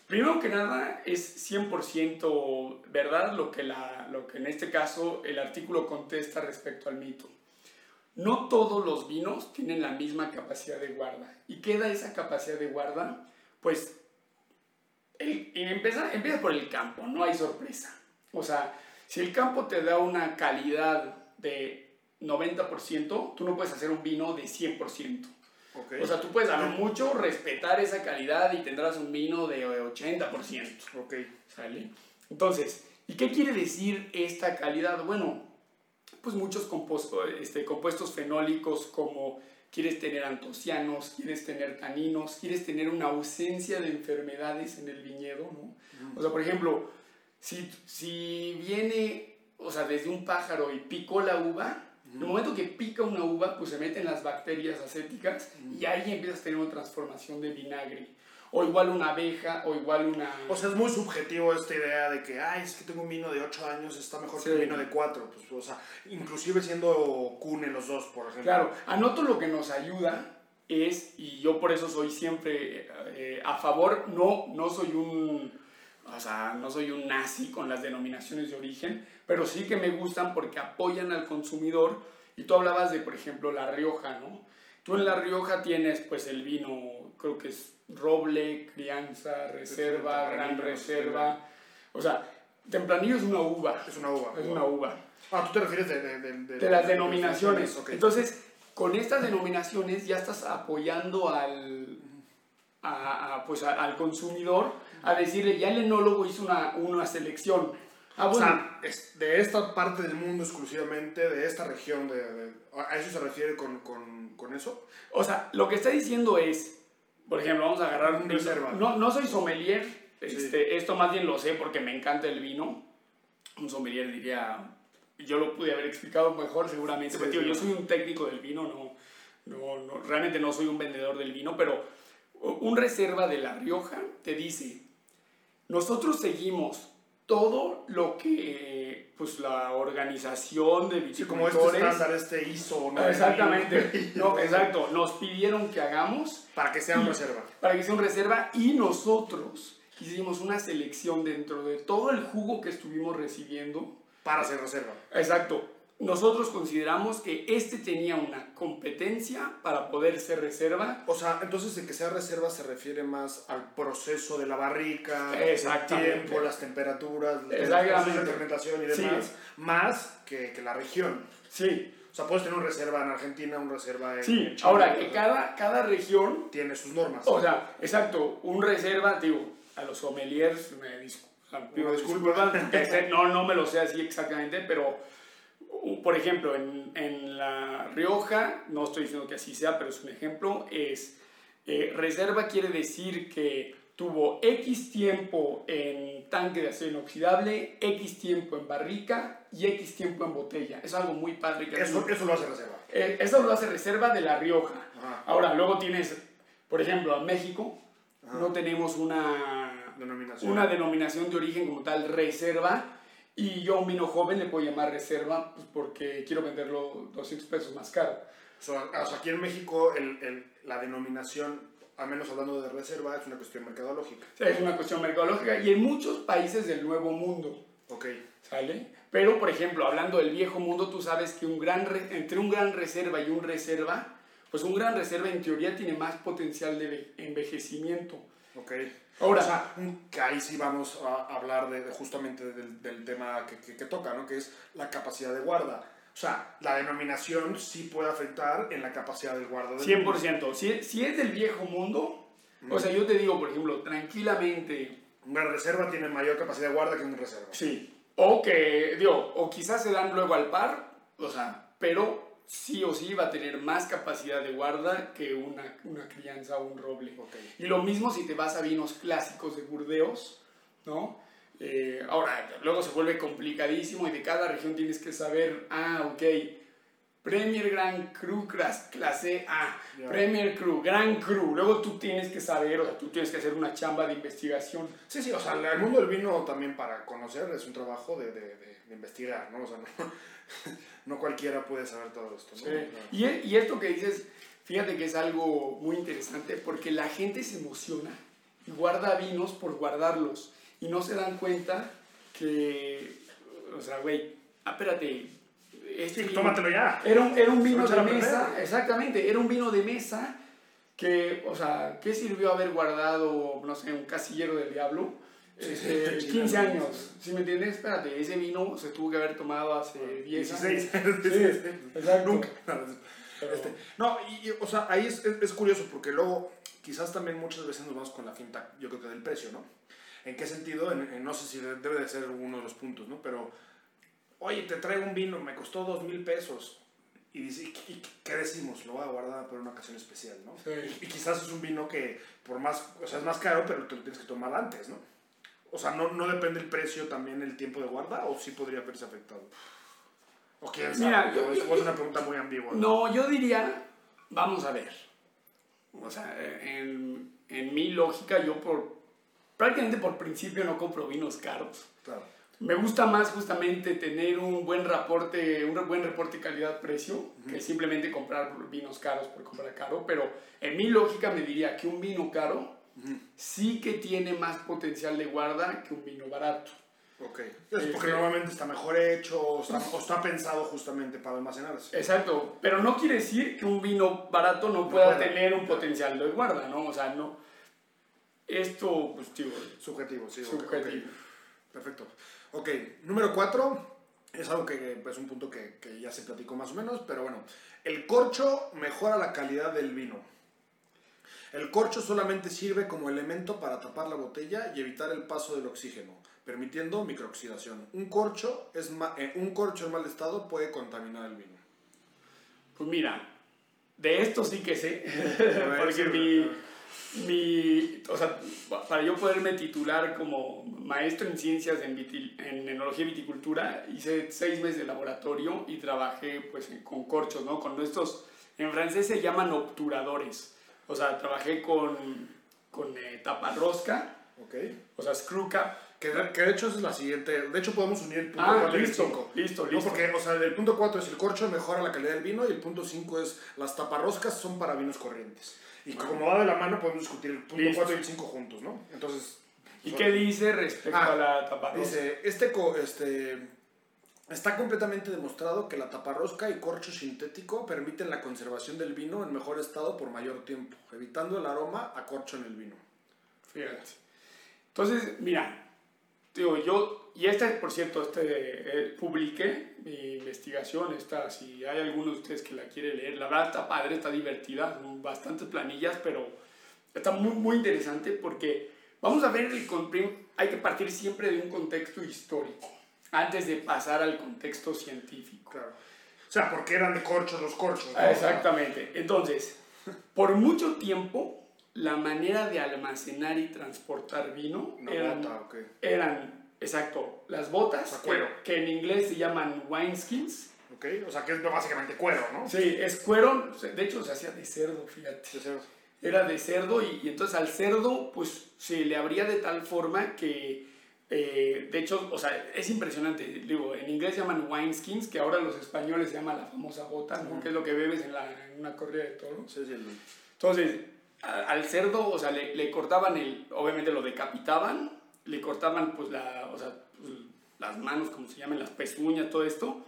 primero que nada es 100% verdad lo que, la, lo que en este caso el artículo contesta respecto al mito. No todos los vinos tienen la misma capacidad de guarda. ¿Y qué da esa capacidad de guarda? Pues y empieza, empieza por el campo, no hay sorpresa. O sea, si el campo te da una calidad de 90%, tú no puedes hacer un vino de 100%. O sea, tú puedes a lo mucho respetar esa calidad y tendrás un vino de 80%. ok. ¿Sale? Entonces, ¿y qué quiere decir esta calidad? Bueno, pues muchos compuestos, este, compuestos fenólicos como quieres tener antocianos, quieres tener taninos, quieres tener una ausencia de enfermedades en el viñedo, ¿no? O sea, por ejemplo, si, si viene, o sea, desde un pájaro y picó la uva, en el momento que pica una uva, pues se meten las bacterias acéticas y ahí empiezas a tener una transformación de vinagre. o igual una abeja, o igual una... O sea, es muy subjetivo esta idea de que, ay, es que tengo un vino de 8 años, está mejor que un vino de 4. Pues, o sea, inclusive siendo cune los dos, por ejemplo. Claro, anoto lo que nos ayuda es, y yo por eso soy siempre eh, a favor, no, no soy un, o sea, no soy un nazi con las denominaciones de origen, pero sí que me gustan porque apoyan al consumidor. Y tú hablabas de, por ejemplo, La Rioja, ¿no? Tú en La Rioja tienes, pues, el vino, creo que es roble, crianza, reserva, gran reserva. O sea, tempranillo es una uva. Es una uva. Es una uva. Ah, tú te refieres de, de, de, de las denominaciones. Entonces, con estas denominaciones ya estás apoyando al, a, pues al consumidor a decirle, ya el enólogo hizo una, una selección. Ah, bueno. O sea, de esta parte del mundo exclusivamente, de esta región, de, ¿a eso se refiere con, con, con, eso? O sea, lo que está diciendo es, por ejemplo, vamos a agarrar un reserva. No, no soy sommelier, este, esto más bien lo sé porque me encanta el vino. Un sommelier diría, yo lo pude haber explicado mejor seguramente, pero yo soy un técnico del vino, no, no, no, realmente no soy un vendedor del vino, pero un reserva de La Rioja te dice, nosotros seguimos todo lo que pues la organización de. Sí, como este estándar, este ISO... ¿no? Exactamente, *laughs* no, exacto, nos pidieron que hagamos... Para que sea un reserva. Para que sea un reserva y nosotros hicimos una selección dentro de todo el jugo que estuvimos recibiendo. Para hacer reserva. Exacto, nosotros consideramos que este tenía una competencia para poder ser reserva. O sea, entonces de que sea reserva se refiere más al proceso de la barrica, el tiempo, las temperaturas, la fermentación y demás, más que, que, la región. Sí. O sea, puedes tener una reserva en Argentina, una reserva en Sí, ahora que cada, cada región tiene sus normas. O sea, exacto, un reserva, digo, a los sommeliers, me disculpo, *laughs* no, no me lo sé así exactamente, pero por ejemplo, en, en, La Rioja, no estoy diciendo que así sea, pero es un ejemplo, es eh, reserva quiere decir que tuvo X tiempo en tanque de acero inoxidable, X tiempo en barrica y X tiempo en botella. Es algo muy padre. Que eso, eso lo hace reserva. Eh, eso lo hace reserva de La Rioja. Ahora, luego tienes, por ejemplo, a México, no tenemos una denominación. una denominación de origen como tal reserva, y yo a un vino joven le puedo llamar reserva pues porque quiero venderlo 200 pesos más caro. O sea, aquí en México el, el, la denominación, al menos hablando de reserva, es una cuestión mercadológica. Sí, es una cuestión mercadológica y en muchos países del Nuevo Mundo. Ok. ¿Sale? Pero, por ejemplo, hablando del Viejo Mundo, tú sabes que un gran entre un gran reserva y un reserva, pues un gran reserva en teoría tiene más potencial de envejecimiento. Ok. Ahora, o sea, que ahí sí vamos a hablar de, justamente del, del tema que, que, toca, ¿no? Que es la capacidad de guarda. O sea, la denominación sí puede afectar en la capacidad del guarda. Del 100%. Si, si, es del viejo mundo, o sea, yo te digo, por ejemplo, tranquilamente... Una reserva tiene mayor capacidad de guarda que una reserva. Sí. O que, digo, o quizás se dan luego al par, o sea, pero sí o sí va a tener más capacidad de guarda que una, una crianza o un roble. Y lo mismo si te vas a vinos clásicos de Burdeos, ¿no? Eh, ahora, luego se vuelve complicadísimo y de cada región tienes que saber, ah, ok, Premier Grand Cru clase A, Premier Cru, Grand Cru. Luego tú tienes que saber, o sea, tú tienes que hacer una chamba de investigación. Sí, sí, o sea, el mundo del vino también para conocer es un trabajo de, de, de investigar, ¿no? O sea, no, *laughs* no cualquiera puede saber todo esto. ¿no? Y, y, esto que dices, fíjate que es algo muy interesante porque la gente se emociona y guarda vinos por guardarlos y no se dan cuenta que, o sea, güey, ah, espérate. Este tómatelo ya. Era un, era un vino de mesa, exactamente, era un vino de mesa que, o sea, ¿qué sirvió haber guardado, no sé, un casillero del diablo? 15 este, años, si me entiendes? Espérate, ese vino se tuvo que haber tomado hace 10 16 años. *laughs* Sí, exacto. Nunca. Este, no, y, o sea, ahí es, es, curioso porque luego quizás también muchas veces nos vamos con la finta, yo creo que del precio, ¿no? ¿En qué sentido? no sé si debe de ser uno de los puntos, ¿no? Pero, oye, te traigo un vino, me costó dos mil pesos. Y dice, ¿y, qué decimos? Lo voy a guardar para una ocasión especial, ¿no? Y, y, quizás es un vino que, por más, o sea, es más caro, pero te lo tienes que tomar antes, ¿no? O sea, ¿no, no depende el precio también el tiempo de guarda o sí podría verse afectado? ¿O quién sabe? Mira, yo, es una pregunta muy ambigua. ¿no? yo diría, vamos a ver. O sea, en mi lógica, yo por prácticamente por principio no compro vinos caros. Claro. Me gusta más justamente tener un buen reporte, un buen reporte calidad-precio que simplemente comprar vinos caros por comprar caro, pero en mi lógica me diría que un vino caro sí que tiene más potencial de guarda que un vino barato. Ok. Es porque normalmente está mejor hecho o está, pensado justamente para almacenarse. Exacto, pero no quiere decir que un vino barato no, pueda tener un potencial de guarda, ¿no? O sea, no. Esto, pues, digo. Subjetivo, sí. Subjetivo. Perfecto. Ok, número cuatro, es algo que es pues, un punto que, que, ya se platicó más o menos, pero bueno, el corcho mejora la calidad del vino. El corcho solamente sirve como elemento para tapar la botella y evitar el paso del oxígeno, permitiendo microoxidación. Un corcho, es eh, un corcho en mal estado puede contaminar el vino. Pues mira, de esto sí que sé, *laughs* porque mi mi, o sea, para yo poderme titular como maestro en ciencias en, en enología y viticultura, hice seis meses de laboratorio y trabajé pues con corchos, ¿no? Con estos, en francés se llaman obturadores. O sea, trabajé con, con eh, taparrosca, okay. o sea, screw cap. Que, que, de hecho es la siguiente. De hecho, podemos unir el punto ah, 4 y el 5. Listo, listo. No, porque, o sea, el punto 4 es el corcho mejora la calidad del vino y el punto 5 es las taparroscas son para vinos corrientes. Y como va de la mano, podemos discutir el punto 4 y el 5 juntos, ¿no? Entonces. ¿Y qué dice respecto ah, a la taparrosca? Dice: este, este, está completamente demostrado que la taparrosca y corcho sintético permiten la conservación del vino en mejor estado por mayor tiempo, evitando el aroma a corcho en el vino. Fíjate. Entonces, mira, digo, yo, y esta, por cierto, este, eh, publiqué mi investigación, esta, si hay alguno de ustedes que la quiere leer, la verdad está padre, está divertida, son bastantes planillas, pero está muy, muy interesante porque vamos a ver, el, hay que partir siempre de un contexto histórico, antes de pasar al contexto científico. Claro. O sea, porque eran de corchos los corchos. Exactamente. Entonces, por mucho tiempo, la manera de almacenar y transportar vino eran, eran Exacto, las botas, Que, en inglés se llaman wineskins. Ok, o sea que es básicamente cuero, ¿no? Sí, es cuero, de hecho se hacía de cerdo, fíjate. De cerdo. Era de cerdo y, entonces al cerdo pues se le abría de tal forma que, eh, de hecho, o sea, es impresionante, digo, en inglés se llaman wineskins, que ahora los españoles se llama la famosa bota, ¿no? Que es lo que bebes en, la, en una corrida de toro. Sí, sí, Entonces, al cerdo, o sea, le, le cortaban el, obviamente lo decapitaban, le cortaban pues, la, o sea, pues, las manos, como se llaman, las pezuñas, todo esto,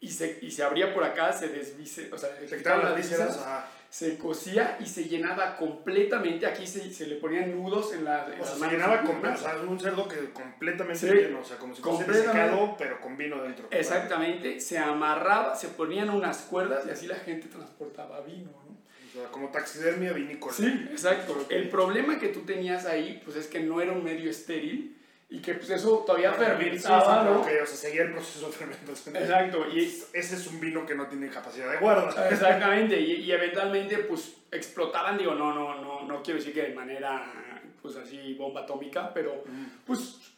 y se, y se abría por acá, se desvice, o sea, se quitaban las vísceras, se cosía y se llenaba completamente, aquí se, se le ponían nudos en, la, o sea, se llenaba con, o sea, un cerdo que completamente lleno, o sea, como si fuese secado, pero con vino dentro. Exactamente, se amarraba, se ponían unas cuerdas y así la gente transportaba vino, ¿no? Sea, como taxidermia vinícola. Sí, exacto. El problema que tú tenías ahí, pues es que no era un medio estéril y que pues eso todavía fermentaba, ¿no? o sea, seguía el proceso de fermentación. Exacto. Y ese es un vino que no tiene capacidad de guarda. Exactamente. Y, y eventualmente, pues, explotaban, digo, no, no, no, no quiero decir que de manera, pues, así, bomba atómica, pero, pues,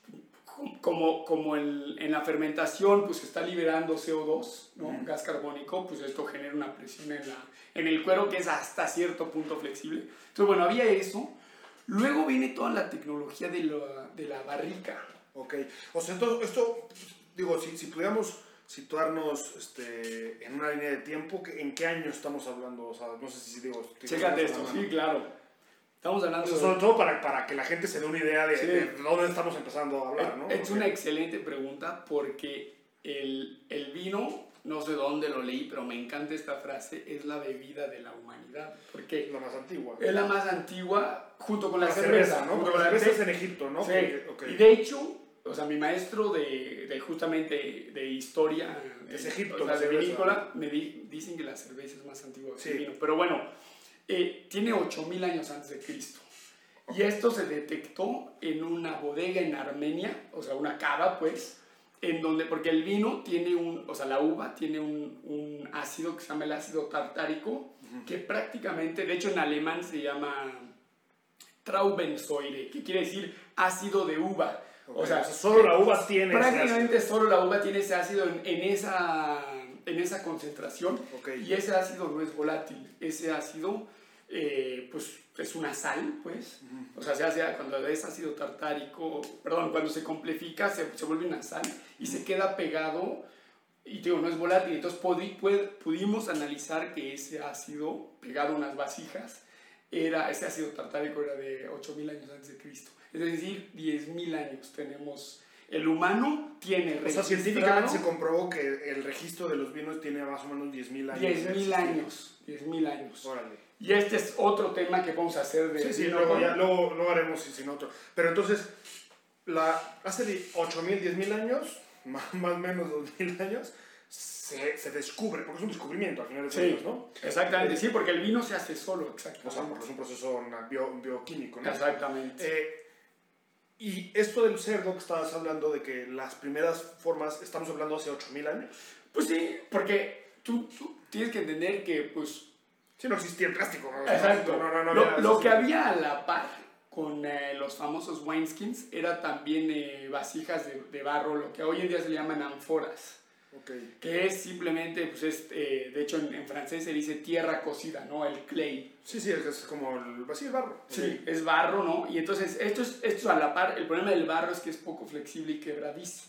como, como el, en la fermentación pues está liberando CO2, ¿no? gas carbónico, pues esto genera una presión en, la, en el cuero que es hasta cierto punto flexible. Entonces, bueno, había eso. Luego viene toda la tecnología de la, de la barrica. Ok, o sea, entonces esto, digo, si, si pudiéramos situarnos este, en una línea de tiempo, ¿en qué año estamos hablando? O sea, no sé si digo... Chécate esto, sí, claro. Estamos hablando... sobre todo para, para, que la gente se dé una idea de, dónde estamos empezando a hablar, ¿no? Es una excelente pregunta porque el, el, vino, no sé dónde lo leí, pero me encanta esta frase, es la bebida de la humanidad. Porque es la más antigua. Es la más antigua junto con la, cerveza, ¿no? Porque la cerveza es en Egipto, ¿no? Sí. Y de hecho, o sea, mi maestro de, de justamente de historia es Egipto, o sea, de vinícola, me dicen que la cerveza es más antigua que el vino. Pero bueno, eh, tiene 8000 años antes de Cristo. Y esto se detectó en una bodega en Armenia, o sea, una cava, pues, en donde, porque el vino tiene un, o sea, la uva tiene un, un ácido que se llama el ácido tartárico, que prácticamente, de hecho en alemán se llama Traubensäure, que quiere decir ácido de uva. O, sea, solo la uva tiene Prácticamente solo la uva tiene ese ácido en, en esa, en esa concentración. Y ese ácido no es volátil, ese ácido eh, pues es una sal, pues. O sea, se hace, cuando es ácido tartárico, perdón, cuando se complefica se, se vuelve una sal y se queda pegado y digo, no es volátil. Entonces pudimos analizar que ese ácido pegado a unas vasijas, era, ese ácido tartárico era de 8.000 años antes de Cristo. Es decir, 10.000 años tenemos. El humano tiene O sea, científicamente se comprobó que el registro de los vinos tiene más o menos 10.000 años. 10.000 años. 10.000 años. Órale. Y este es otro tema que vamos a hacer de... Sí, sí, luego, ya, luego, luego haremos sin otro. Pero entonces, la, hace 8.000, 10.000 años *laughs* más o menos 2000 años, se, se, descubre, porque es un descubrimiento al final de sí, ¿no? Exactamente, eh, sí, porque el vino se hace solo, exactamente. O sea, porque es un proceso bio, bioquímico, ¿no? Exactamente. Eh, y esto del cerdo que estabas hablando de que las primeras formas, estamos hablando hace 8000 años. Pues sí, porque tú, tú, tienes que entender que, pues. Sí, no existía el plástico. ¿no? Exacto. No, no, lo, lo que había a la par con eh, los famosos wineskins era también eh, vasijas de, de, barro, lo que hoy en día se llaman ánforas. Okay. Que es simplemente, pues es, eh, de hecho en, francés se dice tierra cocida, ¿no? El clay. Sí, sí, es como el, sí, barro. Sí, es barro, ¿no? Y entonces esto es, esto a la par, el problema del barro es que es poco flexible y quebradizo.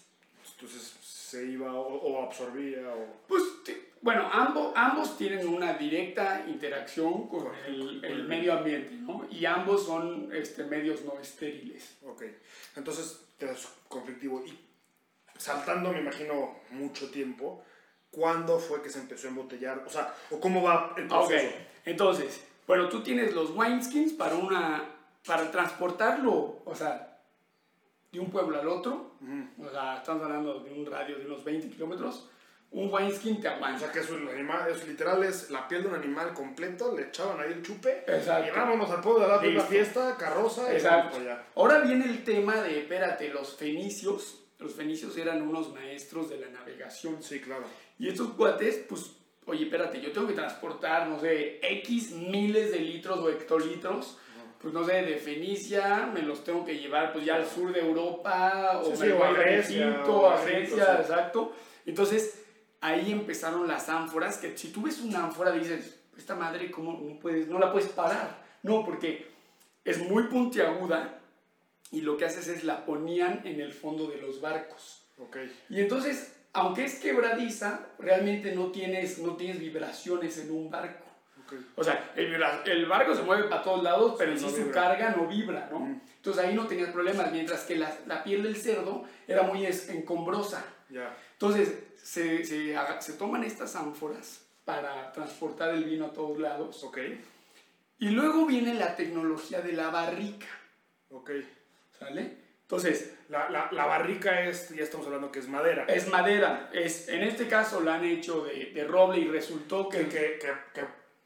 Entonces se iba o, o absorbía o... Pues bueno, ambos, ambos tienen una directa interacción con el, el, medio ambiente, ¿no? Y ambos son este, medios no estériles. Ok, entonces es conflictivo. Y saltando, me imagino, mucho tiempo, ¿cuándo fue que se empezó a embotellar? O sea, ¿o cómo va el proceso? Ok, entonces, bueno, tú tienes los wineskins para una, para transportarlo, o sea, de un pueblo al otro, o sea, estamos hablando de un radio de unos 20 kilómetros, un wineskin te aguanta. O sea que es un animal, es literal, es la piel de un animal completo, le echaban ahí el chupe. Exacto. Y vámonos al pueblo de la una fiesta, carroza Exacto. y Ahora viene el tema de, espérate, los fenicios. Los fenicios eran unos maestros de la navegación. Sí, claro. Y estos cuates, pues, oye, espérate, yo tengo que transportar, no sé, X miles de litros o hectolitros pues no sé, de Fenicia, me los tengo que llevar pues ya al sur de Europa, o me voy a Grecia, a Grecia, exacto. Entonces, ahí empezaron las ánforas, que si tú ves una ánfora dices, esta madre, ¿cómo no, puedes, no la puedes parar? No, porque es muy puntiaguda y lo que haces es la ponían en el fondo de los barcos. Okay. Y entonces, aunque es quebradiza, realmente no tienes, no tienes vibraciones en un barco. Okay. O sea, el, el, barco se mueve para todos lados, pero en sí, su carga no vibra, ¿no? Mm. Entonces ahí no tenías problemas, mientras que la, la piel del cerdo era muy encombrosa. Ya. Entonces, se, se, se, toman estas ánforas para transportar el vino a todos lados. Ok. Y luego viene la tecnología de la barrica. Ok. ¿Sale? Entonces... La, la, la, barrica es, ya estamos hablando que es madera. Es madera. Es, en este caso la han hecho de, de roble y resultó que... Que, que, que,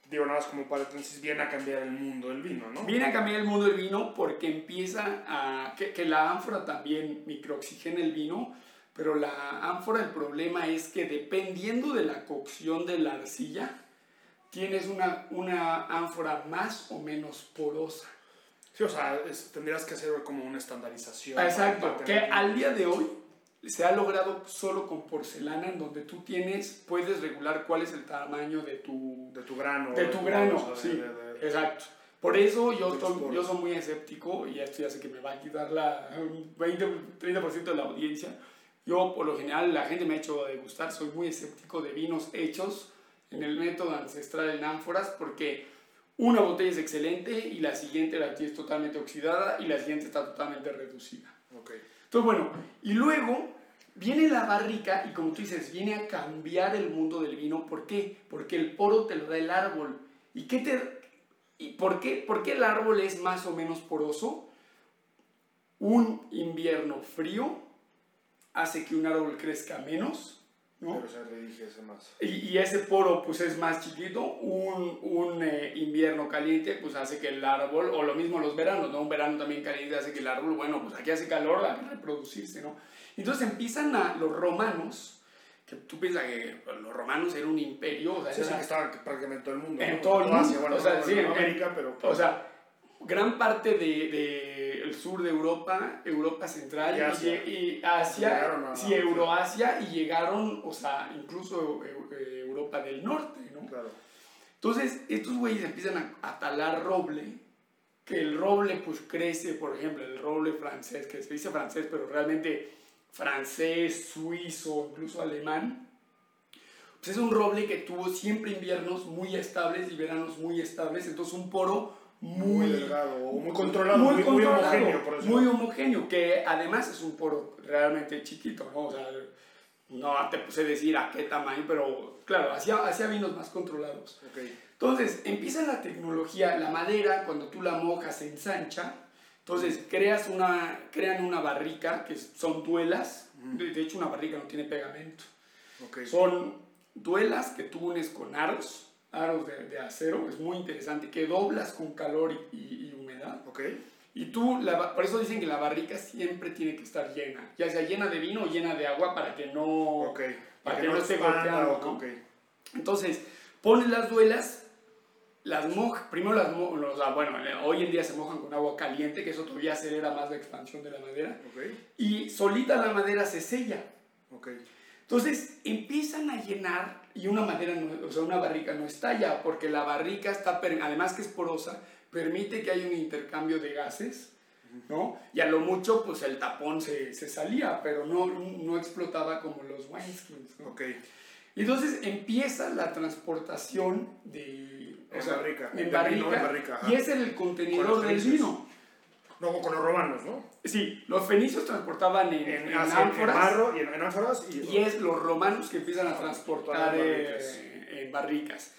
digo, nada más como para entonces viene a cambiar el mundo del vino, ¿no? Viene a cambiar el mundo del vino porque empieza a... que, que la ánfora también microoxigena el vino pero la ánfora, el problema es que dependiendo de la cocción de la arcilla, tienes una, una ánfora más o menos porosa. Sí, o sea, tendrías que hacer como una estandarización. Exacto, que al día de hoy se ha logrado solo con porcelana, en donde tú tienes, puedes regular cuál es el tamaño de tu... De tu grano. De tu grano, sí, exacto. Por eso yo, yo soy muy escéptico, y esto ya sé que me va a quitar la 20-30% de la audiencia, yo, por lo general, la gente me ha hecho degustar, soy muy escéptico de vinos hechos en el método ancestral en ánforas porque una botella es excelente y la siguiente la tienes totalmente oxidada y la siguiente está totalmente reducida. Okay. Entonces, bueno, y luego viene la barrica y como tú dices, viene a cambiar el mundo del vino. ¿Por qué? Porque el poro te lo da el árbol. ¿Y qué te... ¿Y por qué, por qué el árbol es más o menos poroso? Un invierno frío hace que un árbol crezca menos, ¿no? Pero se redige más. Y, y, ese poro pues es más chiquito, un, un eh, invierno caliente pues hace que el árbol, o lo mismo los veranos, ¿no? Un verano también caliente hace que el árbol, bueno, pues aquí hace calor, hay que reproducirse, ¿no? Entonces empiezan a los romanos, que tú piensas que los romanos eran un imperio, o sea, sí, que estaban prácticamente en todo el mundo. En todo el mundo, bueno, o sea, sí, en América, pero... O sea, gran parte de, de, el sur de Europa, Europa Central y Asia, y, Asia sí, Euroasia y llegaron, o sea, incluso Europa del Norte, ¿no? Claro. Entonces, estos güeyes empiezan a, a talar roble, que el roble pues crece, por ejemplo, el roble francés, que se dice francés, pero realmente francés, suizo, incluso alemán, pues es un roble que tuvo siempre inviernos muy estables y veranos muy estables, entonces un poro muy, Muy delgado, o muy controlado, muy, muy, muy controlado, homogéneo, por muy homogéneo, que además es un poro realmente chiquito, ¿no? O sea, no te puse decir a qué tamaño, pero claro, hacía, hacía vinos más controlados. Ok. Entonces, empieza la tecnología, la madera, cuando tú la mojas se ensancha, entonces creas una, crean una barrica, que son duelas, de, hecho una barrica no tiene pegamento, Ok. son duelas que tú unes con aros, aros de, de acero, es muy interesante, que doblas con calor y, y- y humedad. Ok. Y tú, la por eso dicen que la barrica siempre tiene que estar llena, ya sea llena de vino o llena de agua para que no, Ok. para que no esté expanda, golpeando, ¿no? ok. Entonces, pones las duelas, las mojas, primero las mojas, bueno, hoy en día se mojan con agua caliente, que eso todavía acelera más la expansión de la madera, Ok. y solita la madera se sella. Ok. Entonces empiezan a llenar y una madera, no- o sea, una barrica no estalla porque la barrica está, además que es porosa, permite que haya un intercambio de gases, ¿no? Y a lo mucho, pues el tapón se, se salía, pero no, no explotaba como los wineskins, ¿no? Ok. Y entonces empieza la transportación de... En barrica, En barrica, en barrica, y es en el Con contenedor del vino. No, con los romanos, ¿no? Sí, los fenicios transportaban en, En, en en ánforas. barro y en, en ánforas. Y, Y es los romanos que empiezan a transportar en eh, barricas. en barricas.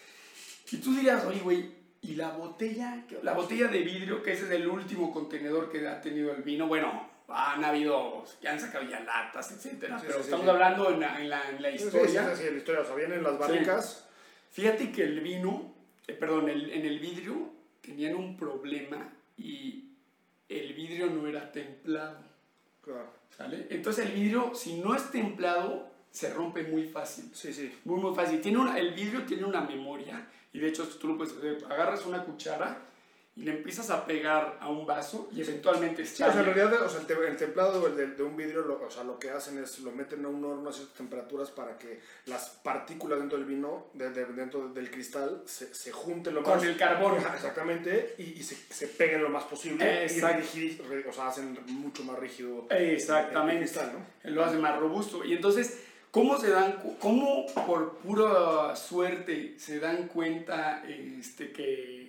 Y tú dirías, oye, güey, ¿y la botella? ¿Qué- La botella de vidrio, que ese es el último contenedor que ha tenido el vino. Bueno, han habido, que han sacado ya latas, etcétera. Sí, pero sí, estamos sí. hablando en la, en la, en la historia. sí, sí, la historia. O sea, vienen las barricas. Fíjate que el vino, eh, perdón, el- en el vidrio tenían un problema y el vidrio no era templado. Claro. ¿Sale? Entonces el vidrio, si no es templado, se rompe muy fácil. Sí, sí. Muy, muy fácil. Tiene una, el vidrio tiene una memoria. Y de hecho, tú lo puedes hacer. Agarras una cuchara y le empiezas a pegar a un vaso y eventualmente Sí, o sea, en realidad o sea, el, te- el templado de, de un vidrio, lo, o sea, lo que hacen es lo meten a un horno a ciertas temperaturas para que las partículas dentro del vino, de- de- dentro del cristal, se, se junten lo Con más... el carbón. Exactamente, y, y se, se peguen lo más posible. Exacto. Y re- o sea, hacen mucho más rígido Exactamente. el cristal, ¿no? Lo hace más robusto. Y entonces, ¿cómo se dan, cómo por pura suerte se dan cuenta este, que,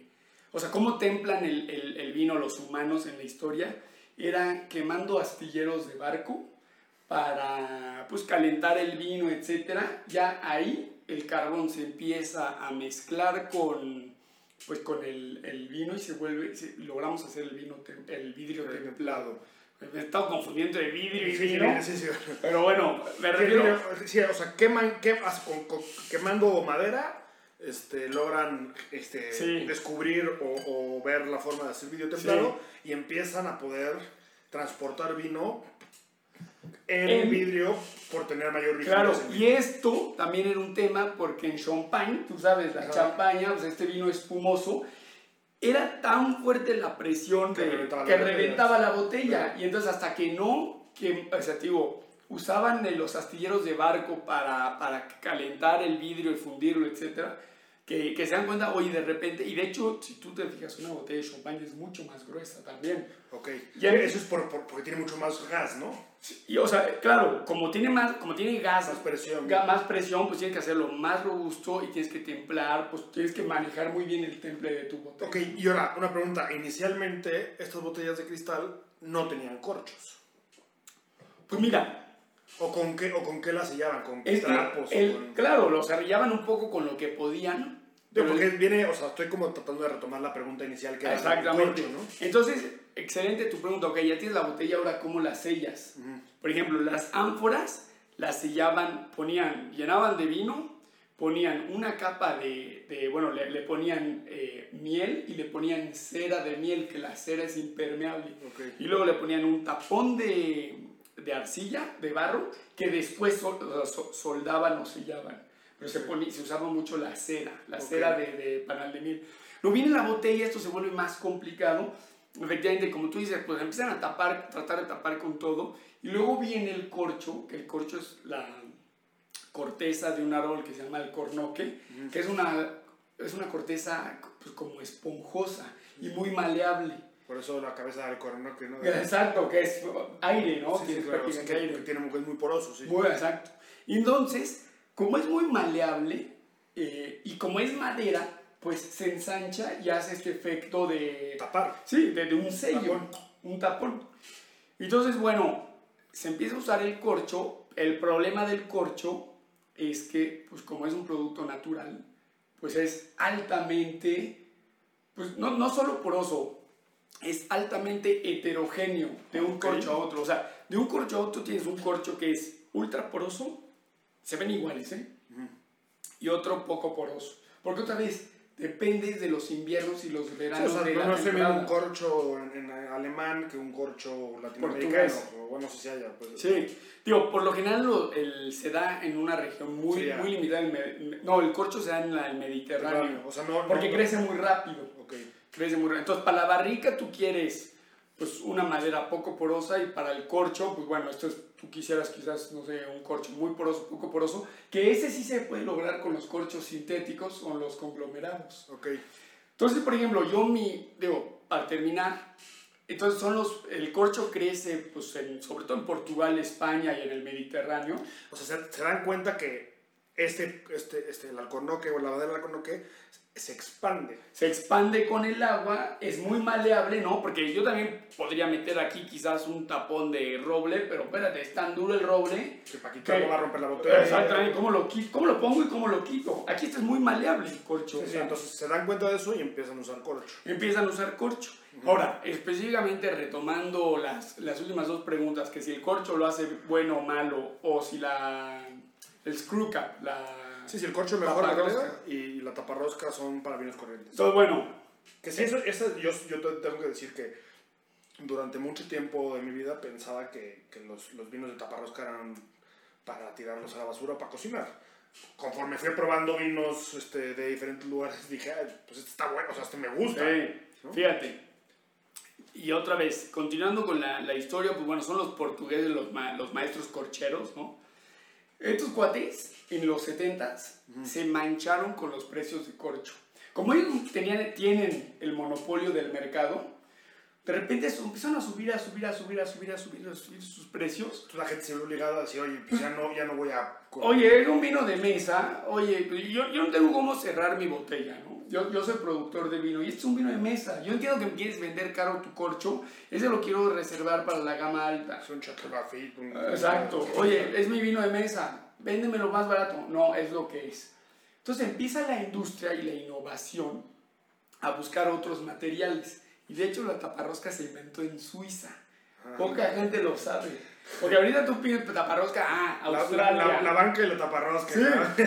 o sea, cómo templan el, el- el vino los humanos en la historia? Era quemando astilleros de barco para, pues, calentar el vino, etcétera. Ya ahí el carbón se empieza a mezclar con, pues, con el, el vino y se vuelve, se- logramos hacer el vino, el vidrio templado. Me he estado confundiendo de vidrio y Sí, vino. Pero bueno, me refiero. o sea, queman, quemando madera, este, logran este, Sí. descubrir o, o ver la forma de hacer vidrio templado y empiezan a poder transportar vino en, En- vidrio por tener mayor rigidez. Claro, y esto también era un tema porque en Champagne, tú sabes, la Ajá. champaña, pues este vino espumoso, era tan fuerte la presión Que de- reventaba que la reventaba la botella. Claro. Y entonces hasta que no, que, o sea, digo, usaban los astilleros de barco para, para calentar el vidrio y fundirlo, etcétera, que, que se dan cuenta, oye, de repente, y de hecho, si tú te fijas, una botella de champagne es mucho más gruesa también. Ok. Ya- Eso es por, por- porque tiene mucho más gas, ¿no? Y, o sea, claro, como tiene más, como tiene gas, Más presión. más presión, pues tienes que hacerlo más robusto y tienes que templar, pues tienes que manejar muy bien el temple de tu botella. Ok, y ahora, una pregunta. Inicialmente, estas botellas de cristal no tenían corchos. Pues mira, ¿O con qué, o con qué las sellaban? ¿Con que trapos? o el- con- claro, los arrillaban un poco con lo que podían. Porque viene, o sea, estoy como tratando de retomar la pregunta inicial que era el Exactamente. corcho, ¿no? Entonces, excelente tu pregunta. Ok, ya tienes la botella, ahora ¿cómo la sellas? Por ejemplo, las ánforas las sellaban, ponían, llenaban de vino, ponían una capa de, de- bueno, le, le ponían eh, miel y le ponían cera de miel, que la cera es impermeable. Y luego le ponían un tapón de, de arcilla, de barro, que después soldaban o sellaban. Pero se, ponía, se usaba mucho la cera, la Ok. cera de, de panal de miel. Luego viene la botella, esto se vuelve más complicado. Efectivamente, como tú dices, pues empiezan a tapar, tratar de tapar con todo. Y luego viene el corcho, que el corcho es la corteza de un árbol que se llama el cornoque, que es una es una corteza pues, como esponjosa y muy maleable. Por eso la cabeza del Alcornoque, ¿no? *laughs* Exacto, que es aire, ¿no? Sí, sí, claro, prácticamente que, aire. que tiene, es muy poroso, sí. Muy exacto. Entonces, como es muy maleable eh, y como es madera, pues se ensancha y hace este efecto de... Tapar. Sí, de, de un sello, Tapón. un tapón. Entonces, bueno, se empieza a usar el corcho. El problema del corcho es que, pues como es un producto natural, pues es altamente, pues no, no solo poroso, es altamente heterogéneo de un Ok. corcho a otro. O sea, de un corcho a otro tienes un corcho que es ultra poroso, se ven iguales, ¿eh? Y otro poco poroso. Porque otra vez, depende de los inviernos y los Sí, veranos o sea, de no, la no se ve un corcho en, en alemán que un corcho latinoamericano. O bueno, si haya. Pues, Sí, digo, por lo general lo- el, se da en una región muy, Sí, muy limitada. me- no, el corcho se da en la- el Mediterráneo. O sea, no. Porque no- crece muy rápido. Ok. Crece muy rápido. Entonces, para la barrica tú quieres pues una madera poco porosa y para el corcho, pues bueno, esto es, tú quisieras quizás, no sé, un corcho muy poroso, poco poroso, que ese sí se puede lograr con los corchos sintéticos o los conglomerados. Ok. Entonces, por ejemplo, yo mi, digo, para terminar, entonces son los, el corcho crece, pues, en- sobre todo en Portugal, España y en el Mediterráneo. O sea, se, se dan cuenta que este, este, este, el alcornoque o la madera del alcornoque se expande. Se expande con el agua, es muy maleable, ¿no? Porque yo también podría meter aquí quizás un tapón de roble, pero espérate, es tan duro el roble. Que para quitarlo va a romper la botella. Exactamente, ¿cómo lo, ¿cómo lo pongo y cómo lo quito? Aquí este es muy maleable el corcho. Sí, sí, entonces se dan cuenta de eso y empiezan a usar corcho. empiezan a usar corcho. Ahora, específicamente retomando las, las últimas dos preguntas, que si el corcho lo hace bueno o malo, o si la, el screw cap, la... Sí, sí, el corcho mejor la calidad y la taparrosca son para vinos corrientes. Entonces, bueno, Que sí, eso, eso yo, yo te- tengo que decir que durante mucho tiempo de mi vida pensaba que, que los, los vinos de taparrosca eran para tirarlos a la basura, para cocinar. Conforme fui probando vinos este, de diferentes lugares, dije, "Ay, pues este está bueno, o sea, este me gusta. Sí, ¿no? fíjate. Y otra vez, continuando con la, la historia, pues bueno, son los portugueses los, ma- los maestros corcheros, ¿no? Estos cuates, en los 70s, se mancharon con los precios de corcho. Como ellos tenían, tienen el monopolio del mercado, de repente empezaron a subir, a subir, a subir, a subir, a subir, a subir sus precios. Entonces la gente se ve obligada a decir, oye, pues ya no, ya no voy a... Oye, era un vino de mesa. Oye, yo, yo no tengo cómo cerrar mi botella, ¿no? Yo, yo soy productor de vino y este es un vino de mesa. Yo entiendo que me quieres vender caro tu corcho. Ese lo quiero reservar para la gama alta. Es un Chateau un- Exacto. Oye, es mi vino de mesa. Véndemelo más barato. No, es lo que es. Entonces empieza la industria y la innovación a buscar otros materiales. Y de hecho la taparrosca se inventó en Suiza. Ah. Poca gente lo sabe. Porque ahorita tú pides taparrosca, ah, La, Australia. la, la banca y la taparrosca. Sí,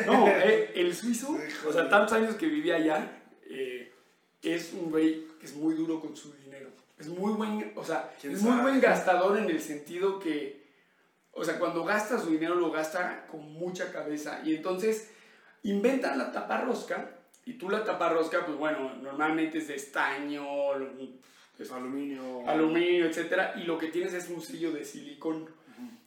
¿no? no, *laughs* eh, el suizo, Híjole. o sea, tantos años que vivía allá, eh, es un güey que es muy duro con su dinero. Es muy buen, o sea, ¿Quién es muy sabe? buen gastador en el sentido que, o sea, cuando gasta su dinero lo gasta con mucha cabeza. Y entonces inventan la taparrosca, y tú la taparrosca, pues bueno, normalmente es de estaño, es Aluminio. aluminio, etcétera, y lo que tienes es un sello de silicón.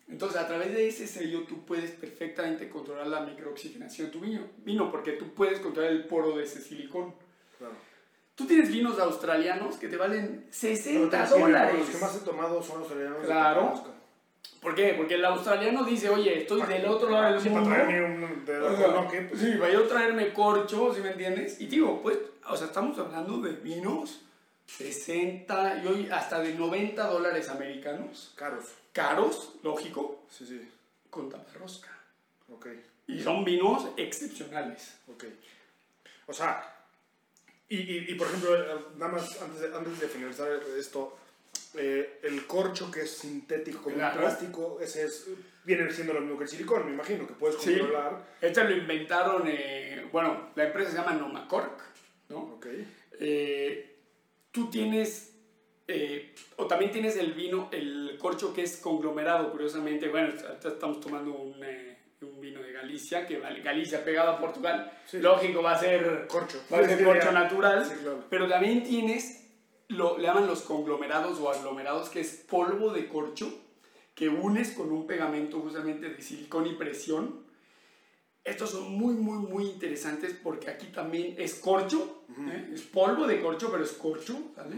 Entonces, a través de ese sello tú puedes perfectamente controlar la microoxigenación de tu vino, vino porque tú puedes controlar el poro de ese silicón. Claro. Tú tienes vinos australianos que te valen 60 Los que- dólares. Los que más he tomado son australianos. Claro. ¿Por qué? Porque el australiano dice, oye, estoy del otro lado del Sí, para mundo. traerme un de O sea, alcornoque, pues, sí, para yo traerme corcho, ¿sí me entiendes? Y digo, pues, o sea, estamos hablando de vinos 60 y hoy hasta de 90 dólares americanos. caros. Caros, lógico, Sí, sí. con taparrosca. Ok, Y son vinos excepcionales. ok. O sea, y, y, y por ejemplo, eh, nada más antes de, antes de finalizar esto, eh, el corcho que es sintético como Claro. un plástico, ese es, viene siendo lo mismo que el silicón, me imagino, que puedes Sí. controlar. Este lo inventaron, eh, bueno, la empresa se llama Nomacork, ¿no? Ok. Eh, tú tienes, eh, o también tienes el vino, el corcho que es conglomerado, curiosamente. Bueno, estamos tomando un, eh, un vino de Galicia, que Galicia pegado a Portugal. Sí. Lógico, va a ser Corcho. va a ser Sí, corcho natural. Sí, claro. Pero también tienes, lo, le llaman los conglomerados o aglomerados, que es polvo de corcho que unes con un pegamento justamente de silicón y presión. estos son muy, muy, muy interesantes porque aquí también es corcho, ¿eh? es polvo de corcho, pero es corcho, ¿vale?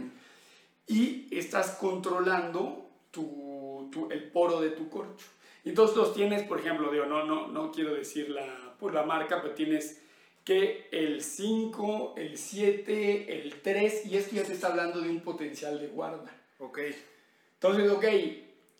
Y estás controlando tu, tu, el poro de tu corcho. Entonces los tienes, por ejemplo, digo, no, no, no quiero decir la, por la marca, pero tienes que el 5, el 7, el 3, y esto ya te está hablando de un potencial de guarda. Ok. Entonces, ok,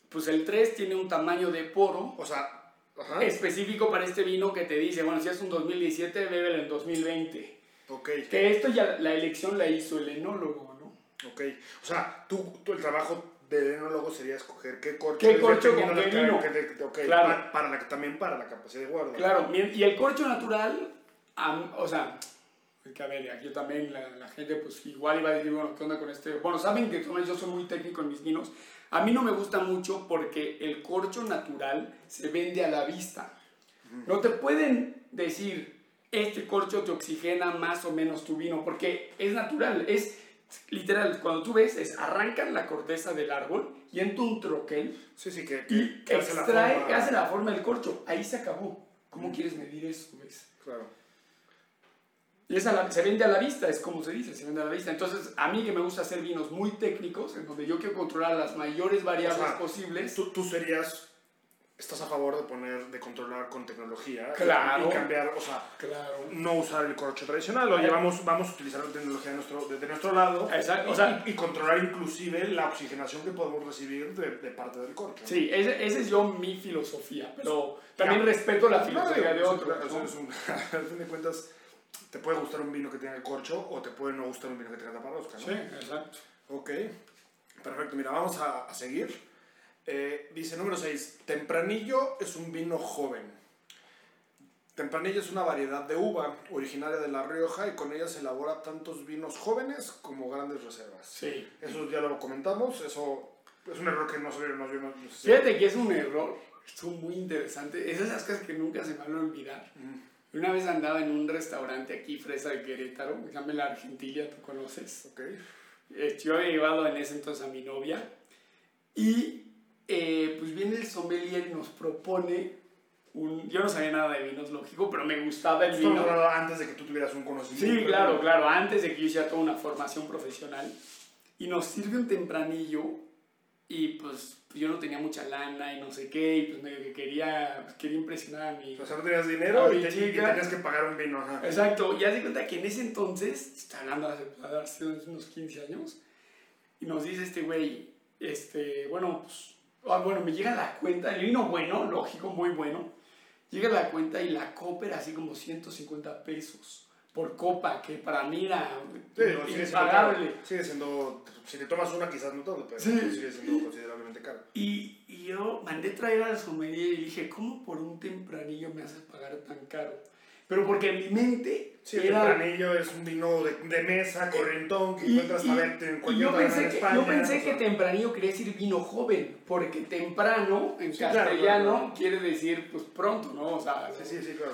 pues el 3 tiene un tamaño de poro. O sea, ajá. específico para este vino que te dice, bueno, si es un 2017, bébelo en 2020. Ok. Que esto ya la elección la hizo el enólogo, ¿no? Ok. O sea, tú, tú el trabajo del enólogo sería escoger qué corcho. ¿Qué corcho con qué vino? que te- ok, Claro. Para, para la, también para la capacidad de guarda. Claro, y el corcho natural, am- o sea, que a ver, aquí también la, la gente pues igual iba a decir, bueno, ¿qué onda con este? Bueno, saben que yo soy muy técnico en mis vinos. A mí no me gusta mucho porque el corcho natural se vende a la vista. No te pueden decir, este corcho te oxigena más o menos tu vino, porque es natural, es literal, cuando tú ves, es arrancan la corteza del árbol y entra un troquel Sí, sí, que, que, y que hace la extrae, forma- hace la forma del corcho. Ahí se acabó. ¿Cómo quieres medir eso? ves? Claro. Y es a la- se vende a la vista, es como se dice, se vende a la vista. Entonces, a mí que me gusta hacer vinos muy técnicos, en donde yo quiero controlar las mayores variables O sea, posibles. Tú, tú serías, estás a favor de poner, de controlar con tecnología. Claro. Y, cambiar, o sea, Claro. no usar el corcho tradicional. Oye, Ay. vamos, vamos a utilizar la tecnología de nuestro, de, de nuestro lado. Exacto, y, o sea- y- controlar inclusive la oxigenación que podemos recibir de, de parte del corcho. ¿no? Sí, esa ese es yo mi filosofía, pero también Ya. respeto la filosofía de otros. ¿no? es un- *laughs* al fin de cuentas, te puede gustar un vino que tenga el corcho o te puede no gustar un vino que tenga taparrosca, ¿no? Sí, exacto. Ok, perfecto. Mira, vamos a, a seguir. Eh, dice número 6, Tempranillo es un vino joven. Tempranillo es una variedad de uva originaria de La Rioja y con ella se elabora tantos vinos jóvenes como grandes reservas. Sí. Eso ya lo comentamos, eso es un error que no se no, yo no- no sé si- Fíjate que es un error, es muy interesante, es esas cosas que nunca se van a olvidar. Mm, Una vez andaba en un restaurante aquí, Fresa de Querétaro, que se llama La Argentilla, tú conoces. Ok, Eh, Yo había llevado en ese entonces a mi novia y eh, pues viene el sommelier y nos propone un... Yo no sabía nada de vinos, lógico, pero me gustaba el Estamos vino. antes de que tú tuvieras un conocimiento. Sí, claro, claro, antes de que yo hiciera toda una formación profesional. Y nos sirve un tempranillo y pues yo no tenía mucha lana y no sé qué, y pues medio que quería, pues, quería impresionar a mi... O sea, no tenías dinero y, te- y tenías que pagar un vino. Ajá. Exacto, y haz de cuenta que en ese entonces, está hablando hace, unos 15 años, y nos dice este güey, este, bueno, pues, ah, bueno, me llega la cuenta, el vino bueno, lógico, muy bueno, llega la cuenta y la copa era así como 150 pesos por copa, que para mí era Sí, no, sigue siendo impagable. Sigue siendo, si te tomas una quizás no todo, pero Sí. sigue siendo considerablemente caro. Y, y yo mandé traer al sommelier y dije, ¿cómo por un tempranillo me haces pagar tan caro? Pero porque en mi mente Sí, el era... tempranillo es un vino de, de mesa, corrientón, que Y, encuentras y- a verte en cualquier yo pensé, que, España. yo pensé o que tempranillo quería decir vino joven, porque temprano en Sí, claro, castellano claro, claro. quiere decir pues pronto, ¿no? O sea, Sí, sí, sí, claro.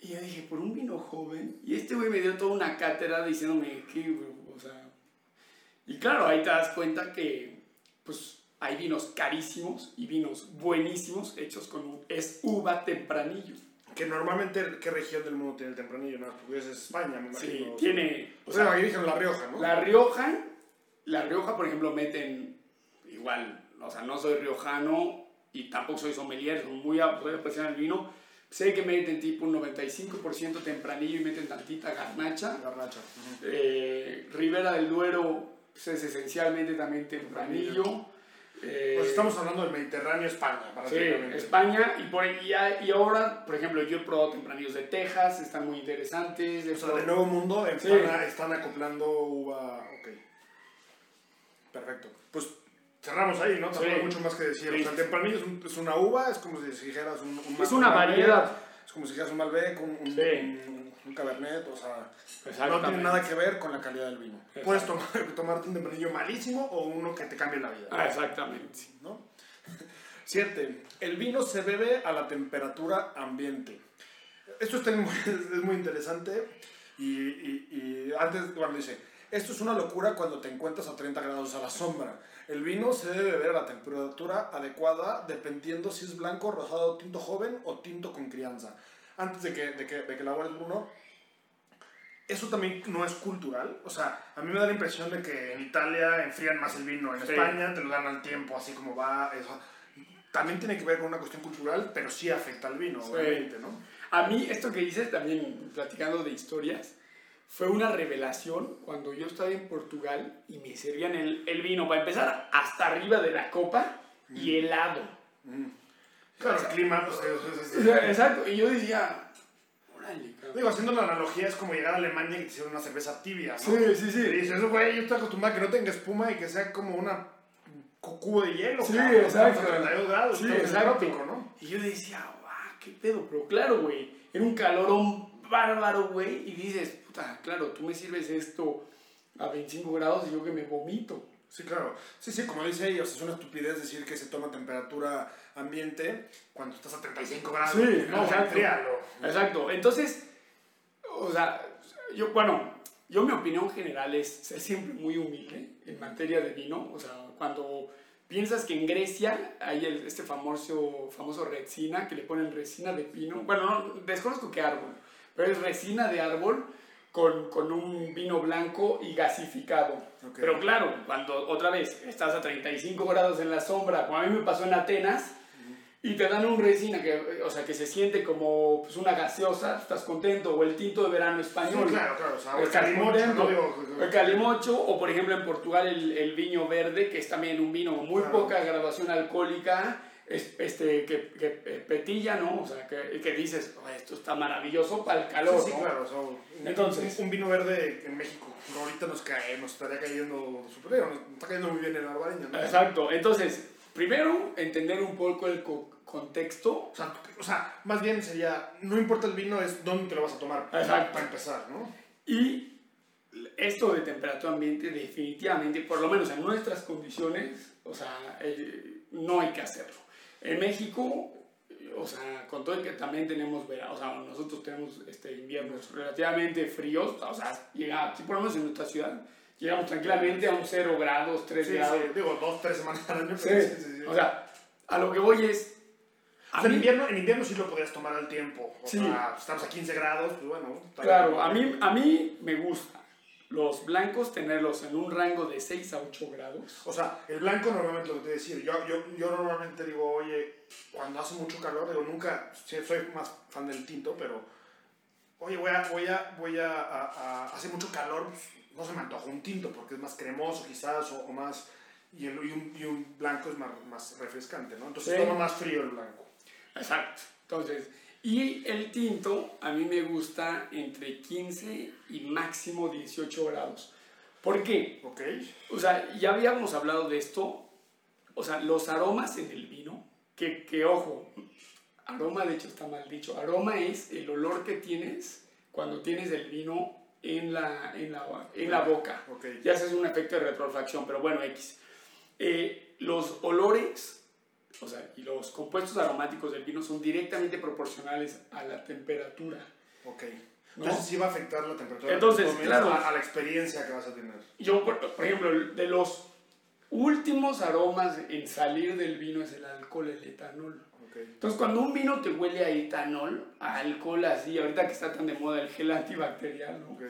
Y yo dije, por un vino joven. Y este güey me dio toda una cátedra diciéndome que, o sea. Y claro, ahí te das cuenta que, pues, hay vinos carísimos y vinos buenísimos hechos con es uva tempranillo. Que normalmente, ¿qué región del mundo tiene el tempranillo? No, porque es España, me Sí, imagino. tiene. O O sea, aquí dijeron La Rioja, ¿no? La Rioja, La Rioja, por ejemplo, meten igual, o sea, no soy riojano y tampoco soy sommelier, soy muy ap- soy apasionado del vino. Sé que meten tipo un 95% tempranillo y meten tantita garnacha. Garnacha. ujú. Eh, Ribera del Duero pues, es esencialmente también tempranillo. Eh, Pues estamos hablando del Mediterráneo, España, Sí, prácticamente. España y, por, y, y ahora, por ejemplo, yo he probado tempranillos de Texas, están muy interesantes. O sea, probado- de Nuevo Mundo en Sí. Están acoplando uva. Ok. Perfecto. Pues cerramos ahí, ¿no? Tampoco Sí. hay mucho más que decir. O sea, Sí. el tempranillo es, un- es una uva, es como si dijeras un, un Es un una variedad. Es como si dijeras un Malbec, un, un, Sí. un- Cabernet, o sea, no tiene nada que ver con la calidad del vino. Puedes tomar, *laughs* tomarte un tempranillo malísimo o uno que te cambie la vida. Ah, exactamente. ¿no? *laughs* 7. El vino se bebe a la temperatura ambiente. Esto está muy, *laughs* es muy interesante y, y- y antes, bueno, dice, esto es una locura cuando te encuentras a 30 grados a la sombra. El vino se debe beber a la temperatura adecuada dependiendo si es blanco, rosado, tinto joven o tinto con crianza. antes de que, de que, de que elabores Bruno, eso también no es cultural. O sea, a mí me da la impresión de que en Italia enfrían más el vino, en Sí. España te lo dan al tiempo, así como va. Eso. También tiene que ver con una cuestión cultural, pero sí afecta al vino, Sí. obviamente, ¿no? A mí, esto que dices también, platicando de historias, fue una revelación cuando yo estaba en Portugal y me servían el, el vino, para empezar, hasta arriba de la copa y helado. Claro, el clima, pues, es- es- O sea, Exacto, y yo decía, órale, cabrón. Digo, haciendo la analogía, es como llegar a Alemania y te hicieron una cerveza tibia, ¿no? Sí, sí, Y sí. dices, güey, yo estoy acostumbrado a que no tenga espuma y que sea como una cu- cubo de hielo. Sí, cabrón, exacto. estamos a 32 grados, Sí, exacto. ¿no? Y yo decía, guau, qué pedo, pero claro, güey, era un calorón bárbaro, güey, y dices, puta, claro, tú me sirves esto a 25 grados y yo que me vomito. Sí, claro. Sí, sí, como dice ellos, es una estupidez decir que se toma temperatura ambiente cuando estás a 35 grados. Sí, no, exacto. Exacto. Entonces, o sea, yo, bueno, yo mi opinión general es ser siempre muy humilde en materia de vino. O sea, cuando piensas que en Grecia hay el- este famoso, famoso resina, que le ponen resina de pino. Bueno, no, desconozco qué árbol, pero es resina de árbol con, con un vino blanco y gasificado. Ok. Pero claro, cuando otra vez estás a 35 grados en la sombra, como a mí me pasó en Atenas, y te dan un resina que, o sea, que se siente como pues, una gaseosa, estás contento, o el tinto de verano Sí, español. claro, claro. O sea, el calimocho, no digo... El calimocho, o por ejemplo en Portugal el, el viño verde, que es también un vino con muy Claro. poca graduación alcohólica, este, que, que petilla, ¿no? O sea, que, que dices, "Oh, esto está maravilloso para el calor, sí, sí, ¿no? claro. o sea, un- Entonces- un, un vino verde en México, ahorita nos cae, nos estaría cayendo bien, nos está cayendo muy bien en la barbareña, ¿no? Exacto. Entonces, primero, entender un poco el co- contexto. O sea, o sea, más bien sería, no importa el vino, es dónde te lo vas a tomar. Exacto. Para empezar, ¿no? Y esto de temperatura ambiente definitivamente, por lo menos en nuestras condiciones, o sea, eh, no hay que hacerlo. En México, o sea, con todo el que también tenemos verano, o sea, nosotros tenemos este, inviernos relativamente fríos, o sea, llega, si por lo menos en nuestra ciudad, llegamos tranquilamente a un 0 grados, 3 Sí, grados. sí, digo, dos, tres semanas al año, pero sí, sí, sí. O sea, a lo que voy es... O sea, en, invierno, en invierno sí lo podías tomar al tiempo. O sea, estamos a 15 grados, pues bueno. Claro, bien. a mí, a mí me gusta los blancos tenerlos en un rango de 6 a 8 grados. O sea, el blanco normalmente lo que te decir, yo, yo, yo normalmente digo, oye, cuando hace mucho calor, digo, nunca, soy más fan del tinto, pero, oye, voy a, voy a, voy a, a- a- hace mucho calor, pues, no se me antoja un tinto, porque es más cremoso quizás, o, o más, y, el, y, un, y un blanco es más, más refrescante, ¿no? Entonces Sí. toma más frío el blanco. Exacto. Entonces, y el tinto a mí me gusta entre 15 y máximo 18 grados. ¿Por qué? ¿Ok? O sea, ya habíamos hablado de esto. O sea, los aromas en el vino, que, que ojo, aroma de hecho está mal dicho. Aroma es el olor que tienes cuando tienes el vino en la, en la, en la boca. Ok. Ya haces un efecto de retrofracción, pero bueno, X. Eh, los olores, o sea, y los compuestos aromáticos del vino son directamente proporcionales a la temperatura. Ok. ¿No? Entonces sí va a afectar la temperatura. Entonces, tomes claro. A, a la experiencia que vas a tener. Yo, por, por ejemplo, de los últimos aromas en salir del vino es el alcohol, el etanol. Ok. Entonces, cuando un vino te huele a etanol, a alcohol así, ahorita que está tan de moda el gel antibacterial, ¿no? Ok.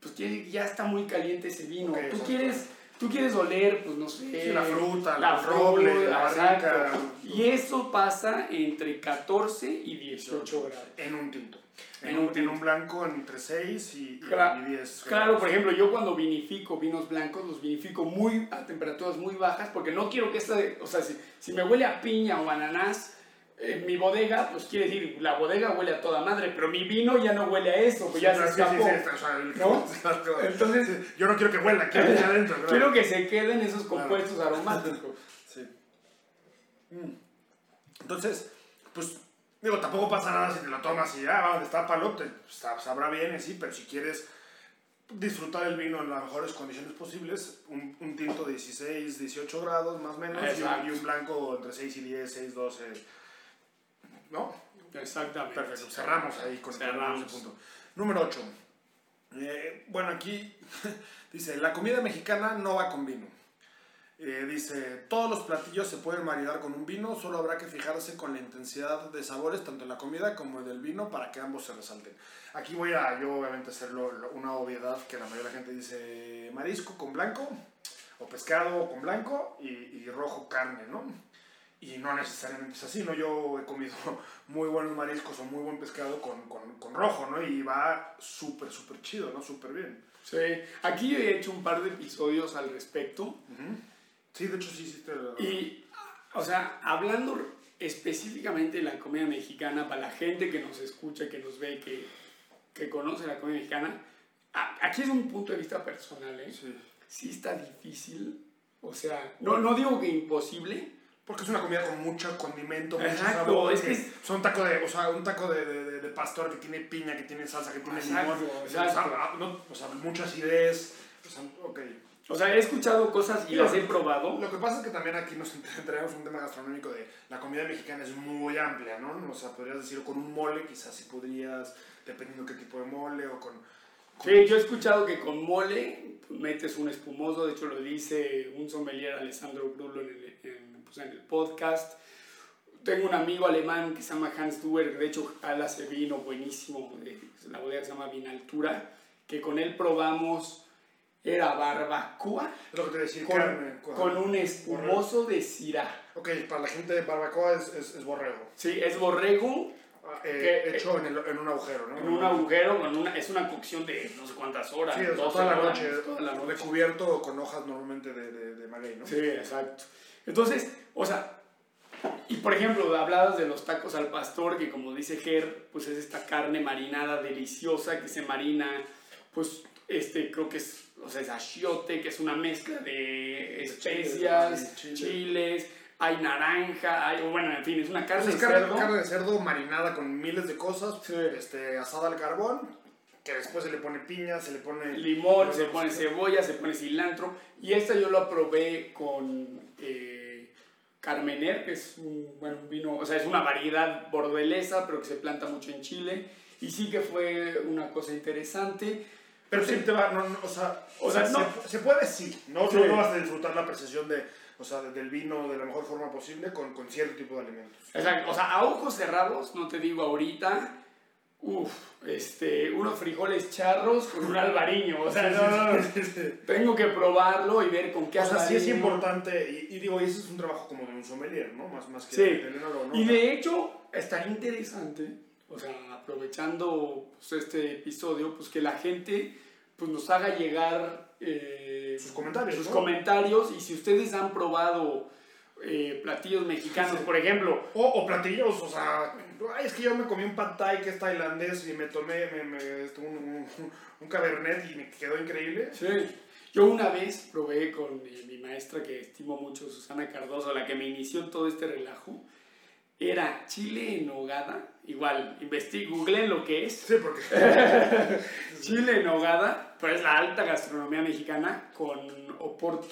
pues ya, está muy caliente ese vino. Ok, tú, quieres, tú quieres oler, pues no sé. Sí, la fruta, la roble, la barrica. Y eso pasa entre 14 y 18 grados. En un tinto. En, En un, un en tinto. un blanco entre 6 y, y, Cla- y 10. Claro, por ejemplo, yo cuando vinifico vinos blancos, los vinifico muy a temperaturas muy bajas porque no quiero que esta, o sea, si, si me huele a piña o ananás, eh, mi bodega, pues quiere decir, la bodega huele a toda madre, pero mi vino ya no huele a eso, pues ya se Sí, escapó. sí, está, o sea, el- ¿No? *laughs* claro, claro. Entonces- yo no quiero que huela, quiero que adentro. *laughs* claro. Quiero que se queden esos compuestos aromáticos. *laughs* Sí. Mm. Entonces, pues, digo, tampoco pasa nada si te lo tomas y ya, donde está palote, sab- sabrá bien, sí, pero si quieres disfrutar el vino en las mejores condiciones posibles, un, un tinto de 16, 18 grados más o menos, y un, y un blanco entre 6 y 10, 6, 12, ¿no? Exactamente. Perfecto, cerramos ahí con, Cerramos. ese punto. Número 8. bueno, aquí *laughs* dice, la comida mexicana no va con vino. Eh, dice, todos los platillos se pueden maridar con un vino, solo habrá que fijarse con la intensidad de sabores tanto en la comida como en el vino para que ambos se resalten. Aquí voy a yo obviamente hacerlo una obviedad que la mayoría de la gente dice marisco con blanco o pescado con blanco y, y rojo carne, ¿no? Y no necesariamente es así, ¿no? Yo he comido *laughs* muy buenos mariscos o muy buen pescado con, con, con rojo, ¿no? Y va súper, súper chido, ¿no? Súper bien. Sí, aquí yo he hecho un par de episodios al respecto. Sí, de hecho sí hiciste... Y, o sea, hablando específicamente de la comida mexicana, para la gente que nos escucha, que nos ve, que, que conoce la comida mexicana, a- aquí es un punto de vista personal, ¿eh? Sí. Sí está difícil, o sea, no, no digo que imposible, Porque es una comida con mucho condimento, mucho sabor. es que que- o sea, un taco de, o sea, un taco de, de- de- de pastor que tiene piña, que tiene salsa, que tiene Exacto, limón. O sea, ah, no, o sea, mucha acidez. O sea, ok. o sea, he escuchado cosas y las he probado. Lo que pasa es que también aquí nos *laughs* entramos un tema gastronómico de la comida mexicana es muy amplia, ¿no? O sea, podrías decir con un mole, quizás si podrías, dependiendo qué tipo de mole o con... con- Sí, yo he escuchado que con mole metes un espumoso, de hecho lo dice un sommelier Alessandro Brulo en el, pues, en el podcast. Tengo un amigo alemán que se llama Hans Duer, de hecho hace vino buenísimo, de la bodega se llama Vinaltura, que con él probamos, era barbacoa Es lo que te decía, con, carne. con un espumoso de Syrah. Ok, para la gente barbacoa es, es, es borrego. Sí, es borrego Ah, eh, ¿Qué? hecho en, el- en un agujero, ¿no? en un agujero, con una, es una cocción de no sé cuántas horas. Sí, o sea, 12 toda la horas, noche, toda la noche. recubierto con hojas normalmente de, de, de maguey, ¿no? Sí, exacto. Entonces, o sea, y por ejemplo, hablabas de los tacos al pastor, que como dice Ger, pues es esta carne marinada deliciosa que se marina, pues, este, creo que es, o sea, es achiote, que es una mezcla de especias, chile. chiles, hay naranja, hay, bueno, en fin, es una carne Entonces, de carne, cerdo. carne de cerdo marinada con miles de cosas, Sí. este, asada al carbón, que después se le pone piña, se le pone... limón, se pone cebolla, se pone cilantro. Y esta yo la probé con eh, Carmener, que es un, bueno, vino, o sea, es una variedad bordelesa, pero que se planta mucho en Chile. Y sí que fue una cosa interesante. Pero sí te va, no, no, o sea, O sea, se, no. se puede sí, no, Sí. no, vas a disfrutar la percepción de, o sea, de- del vino de la mejor forma posible con, con cierto tipo de alimentos. Exacto, o sea, a ojos cerrados, no te digo ahorita, uff, este, unos frijoles charros con un albariño. O sea, no, no, no. tengo que probarlo y ver con qué O sea, sí es importante, y, y digo, y ese es un trabajo como de un sommelier, ¿no? Más, más que Sí. enólogo, ¿no? Y de hecho, estaría interesante, o sea, aprovechando pues, este episodio, pues que la gente pues, nos haga llegar eh, Sus comentarios, sus ¿no? comentarios y si ustedes han probado eh, platillos mexicanos, Sí. por ejemplo, O, o platillos, o sea, ay, es que yo me comí un pad thai que es tailandés y me tomé me, me- un, un, un cabernet y me quedó increíble. Sí. Yo una vez probé con eh, mi maestra que estimo mucho, Susana Cardoso, la que me inició en todo este relajo. Era chile en nogada. Igual, investigué, googleé lo que es. Sí, porque *laughs* Chile en nogada, pero es la alta gastronomía mexicana con Oporto.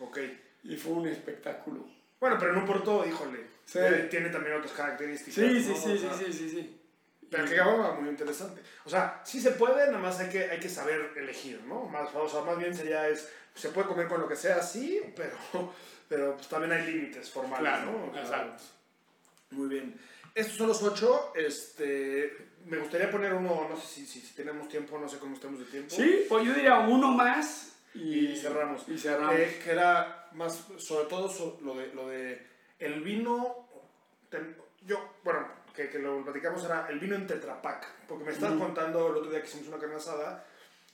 Ok. Y fue un espectáculo. Bueno, pero en un porto, híjole, Sí. eh, tiene también otras características. Sí, sí, ¿no? sí, O sí, sea, sí, sí, sí. Pero que va muy interesante. O sea, sí se puede, nada más hay que, hay que saber elegir, ¿no? Más, o sea, más bien sería es, se puede comer con lo que sea, sí, pero, *laughs* pero pues, también hay límites formales, Claro, ¿no? O sea, exacto. Muy bien. Estos son los ocho. Este, me gustaría poner uno, no sé si, si, si tenemos tiempo, no sé cómo estamos de tiempo. Sí, pues yo diría uno más y, Y cerramos. Y cerramos. Eh, que era más, sobre todo so- lo, de, lo de el vino. yo, bueno, que, que lo platicamos era el vino en Tetrapac. Porque me estabas contando el otro día que hicimos una carne asada,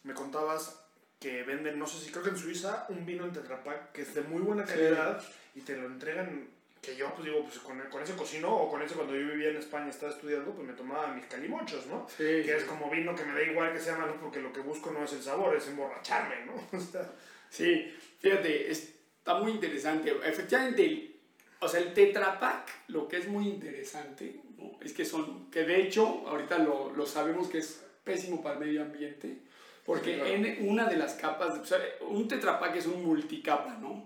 me contabas que venden, no sé si creo que en Suiza, un vino en Tetrapac que es de muy buena Sí. calidad y te lo entregan. Que yo, pues digo, pues con, con ese cocino o con ese cuando yo vivía en España, estaba estudiando, pues me tomaba mis calimochos, ¿no? Sí, Que es como vino que me da igual que sea malo porque lo que busco no es el sabor, es emborracharme, ¿no? *laughs* O sea, Sí, fíjate, está muy interesante. Efectivamente, o sea, el Tetra Pak, lo que es muy interesante, ¿no? es que son, que de hecho, ahorita lo, lo sabemos que es pésimo para el medio ambiente, porque Sí, claro. en una de las capas, o sea, un Tetra Pak es un multicapa, ¿no?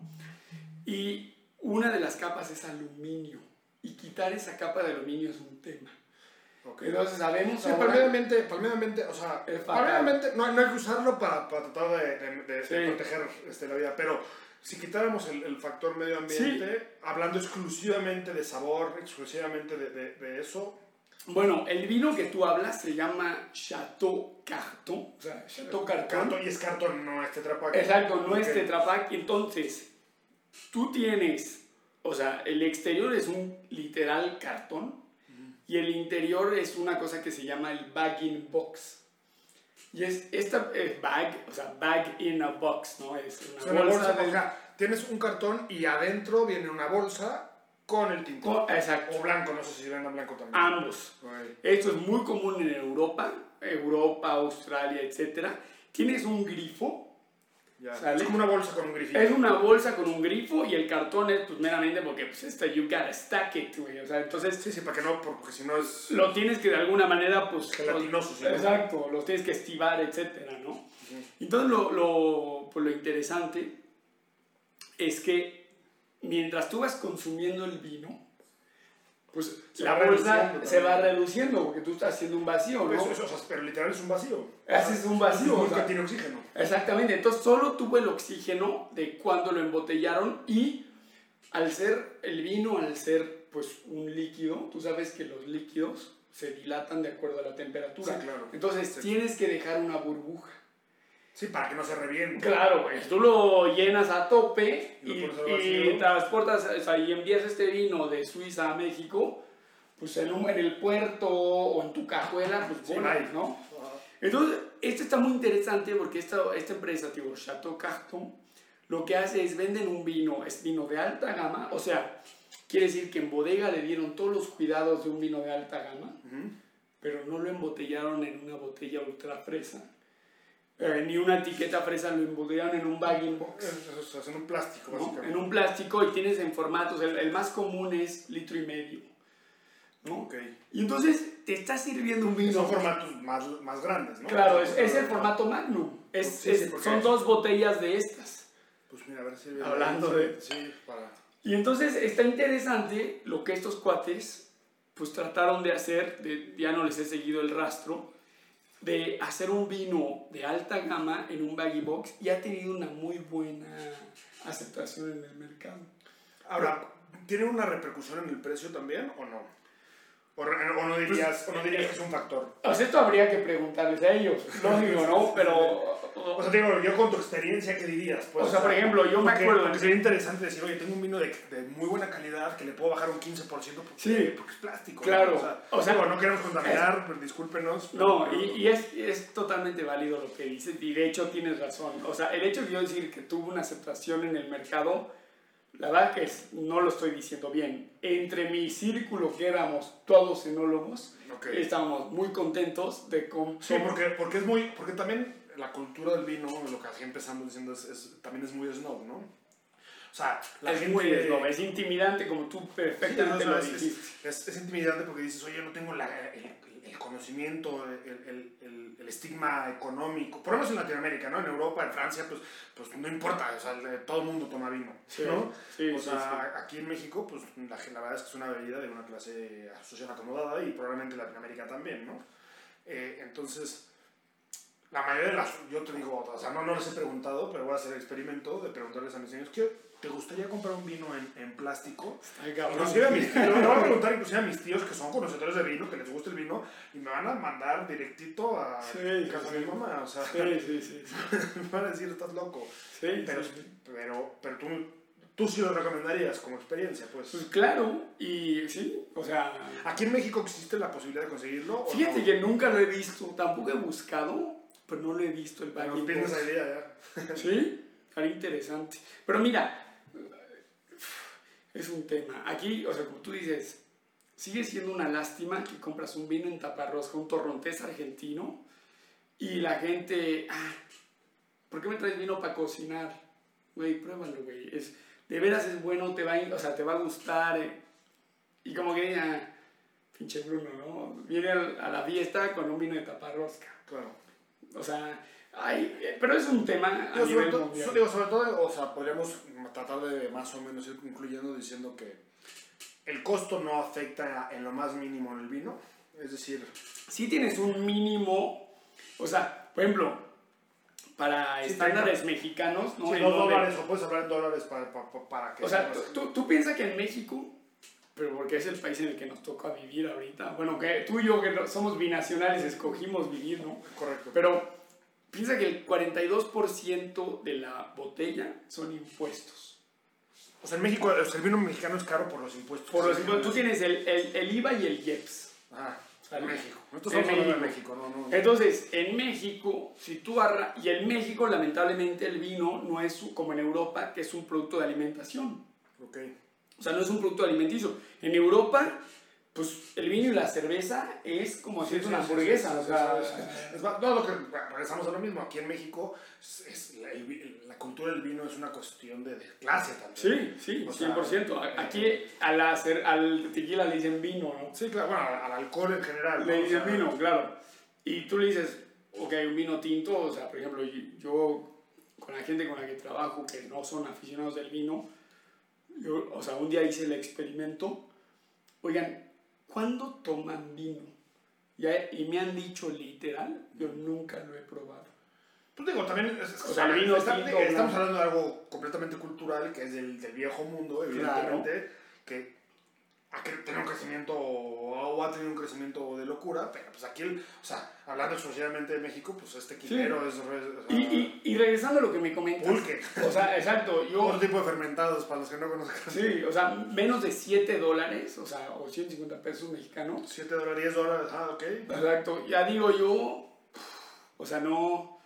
Y una de las capas es aluminio, y quitar esa capa de aluminio es un tema. ok. Entonces sabemos Sí, ahora- palmeramente, palmeramente, o sea, Es palmeramente no, no hay que usar para, para tratar de, de- de- de Sí. proteger este, la vida, pero Si quitáramos el, el factor medio ambiente, hablando exclusivamente de sabor, exclusivamente de, de, de eso, Bueno, el vino que tú hablas se llama Chateau Carton. O sea, Chateau Carton. cartón y es cartón, no es Tetra Pak. Exacto, no es Ok. Tetra Pak. Entonces, tú tienes, o sea, el exterior es un literal cartón y el interior es una cosa que se llama el bagging box. Y es esta eh, bag, o sea, bag in a box, ¿no? Es Es una, bolsa, bolsa, de... o sea, tienes un cartón y adentro viene una bolsa con el tinte. co- exacto, O blanco, no sé si venden blanco también. ambos. Esto es muy común en Europa, Europa, Australia, etc. Tienes un grifo Es como una bolsa con un grifito. Es una bolsa con un grifo y el cartón es pues meramente porque pues esta you gotta stack it, güey. O sea, entonces Sí, sí, para que no, porque si no es... lo tienes que de alguna manera pues... Gelatinoso, los-. Exacto, los tienes que estivar, etcétera, ¿no? Entonces lo, lo, pues, lo interesante es que mientras tú vas consumiendo el vino, pues Se la bolsa se va reduciendo porque tú estás haciendo un vacío, ¿no? Eso, eso, o sea, pero literal es un vacío. Haces un vacío, o Nunca sea. tiene oxígeno. Exactamente, entonces solo tuvo el oxígeno de cuando lo embotellaron y al ser el vino, al ser pues un líquido, tú sabes que los líquidos se dilatan de acuerdo a la temperatura. Sí, claro. Entonces Sí. tienes que dejar una burbuja. Sí, para que no se reviente. Claro, pues tú lo llenas a tope Y y, y transportas, o sea, y envías este vino de Suiza a México, pues en, un- en el puerto o en tu cajuela, pues Sí, bolas. ¿no? Ajá. Entonces, esto está muy interesante porque esta, esta empresa, tipo Chateau Carton, lo que hace es venden un vino, es vino de alta gama, o sea, quiere decir que en bodega le dieron todos los cuidados de un vino de alta gama, Ujú. pero no lo embotellaron en una botella ultra fresa, eh, ni una etiqueta fresa, lo embotellaron en un bagging box. Es en un plástico, ¿no? básicamente. En un plástico y tienes en formatos, el, el más común es litro y medio. ¿no? Ok. Y entonces te está sirviendo un vino. Son formatos más, más grandes, ¿no? Claro, es, es el formato Magnum. Es, Sí, es- sí, porque son es- dos botellas de estas. Pues mira, a ver si... Hablando de- Sí, para... Y entonces está interesante lo que estos cuates pues trataron de hacer, de, ya no les he seguido el rastro, de hacer un vino de alta gama en un baggy box y ha tenido una muy buena aceptación en el mercado. Ahora, ¿tiene una repercusión en el precio también o no? ¿O, re- o no, dirías, o no dirías que es un factor? O sea, esto habría que preguntarles a ellos, lógico, ¿no? Pero... O sea, te digo, yo con tu experiencia, ¿qué dirías? Pues, O sea, por ejemplo, yo me acuerdo- Porque sería interesante decir, oye, tengo un vino de, de muy buena calidad que le puedo bajar un 15% porque, Sí. porque es plástico. Claro. ¿no? O sea, O sea, digo, no queremos contaminar, pero discúlpenos. No, pero- y, y es, es totalmente válido lo que dices, y de hecho tienes razón. O sea, el hecho de yo decir que tuvo una aceptación en el mercado, la verdad que es- no lo estoy diciendo bien. Entre mi círculo, que éramos todos enólogos, Ok. estábamos muy contentos de cómo... Sí, porque, porque es muy, porque también la cultura del vino, lo que así empezando diciendo, es, es- también es muy snob, ¿no? O sea, la es gente... muy snob, es intimidante como tú Sí, perfectamente no, lo sea, es, dijiste. es, es intimidante porque dices, oye, no tengo la- el, el conocimiento, el, el, estigma económico. Por lo menos en Latinoamérica, ¿no? En Europa, en Francia, pues, pues no importa, o sea, el- todo el mundo toma vino, Sí, ¿no? sí, o sí, sea, aquí en México, pues la, la verdad es que es una bebida de una clase social acomodada y probablemente en Latinoamérica también, ¿no? Eh, entonces, la mayoría de las, yo te digo, o sea, no, no les he preguntado, pero voy a hacer el experimento de preguntarles a mis niños, ¿qué, ¿te gustaría comprar un vino en, en plástico? Ay. Inclusive a mis tíos, le voy a preguntar inclusive a mis tíos que son conocedores de vino, que les gusta el vino, y me van a mandar directito a Sí, casa sí, de mi mamá, o sea, Sí, sí, sí. me *laughs* van a decir, estás loco. Sí, Pero, pero, pero tú, tú sí lo recomendarías como experiencia, pues. Pues claro, y sí, o sea... ¿Aquí en México existe la posibilidad de conseguirlo? Fíjate no? que nunca lo he visto, tampoco he buscado, pero no lo he visto el Pero bagging tienes idea ya. Sí, estaría interesante. Pero mira, es un tema. Aquí, o sea, como tú dices, sigue siendo una lástima que compras un vino en taparrosca, un torrontés argentino, y la gente, ah, ¿por qué me traes vino para cocinar? Güey, pruébalo, güey. Es, de veras es bueno, te va a, o sea, te va a gustar. eh. Y como que, ah, pinche Bruno, ¿no? Viene a la fiesta con un vino de taparrosca. Claro. O sea, ay, eh, pero es un tema a Digo, sobre, mundial. digo, sobre todo, o sea, podríamos tratar de más o menos ir concluyendo diciendo que el costo no afecta en lo más mínimo en el vino. Es decir, Si tienes un mínimo, o sea, por ejemplo, para Sí, estándares mexicanos, ¿no? Sí, En donde- dólares, o puedes hablar en dólares para, para, para que... O sea, tú, tú, tú piensas que en México, pero porque es el país en el que nos toca vivir ahorita, bueno, que tú y yo que somos binacionales escogimos vivir, ¿no? Correcto. Pero piensa que el 42% de la botella son impuestos. O sea, en México, el vino mexicano es caro por los impuestos. Por los impuestos, tú tienes el, el, el IVA y el IEPS. Ah, en México. Nosotros En hablando de México. México, no, no. Entonces, en México, si tú arra y en México, lamentablemente, el vino no es como en Europa, que es un producto de alimentación. Ok. O sea, no es un producto alimenticio. En Europa, pues el vino y la cerveza es como Sí, hacerte sí, una sí, hamburguesa. sí, o sea. Es no, lo que regresamos a lo mismo. Aquí en México, es, la, cultura del vino es una cuestión de, de clase también. sí, sí, O sea, 100%. A- eh, Aquí al, hacer, al tequila le dicen vino, ¿no? Sí, claro, bueno, al, al alcohol en general. ¿no? Le O dicen sea, vino, claro. Y tú le dices, ok, un vino tinto, o sea, por ejemplo, yo con la gente con la que trabajo que no son aficionados del vino, yo, o sea, un día hice el experimento, oigan, ¿cuándo toman vino? Ya- y me han dicho literal, yo nunca lo he probado. Pues digo, también es, O sea, vino está- tinto, estamos blanco. hablando de algo completamente cultural, que es del, del viejo mundo, evidentemente, que ha tenido un crecimiento o ha tenido un crecimiento de locura, pero pues aquí, el- o sea, hablando exclusivamente de México, pues este quinero es, re- o sea, Y, y, y regresando a lo que me comentas, pulque. o sea, exacto, yo... Otro tipo de fermentados, para los que no conozcan. Sí, o sea, menos de 7 dólares, o sea, o 150 pesos mexicanos. 7 dólares, 10 dólares, ah, ok. Exacto, ya digo yo, o sea, no,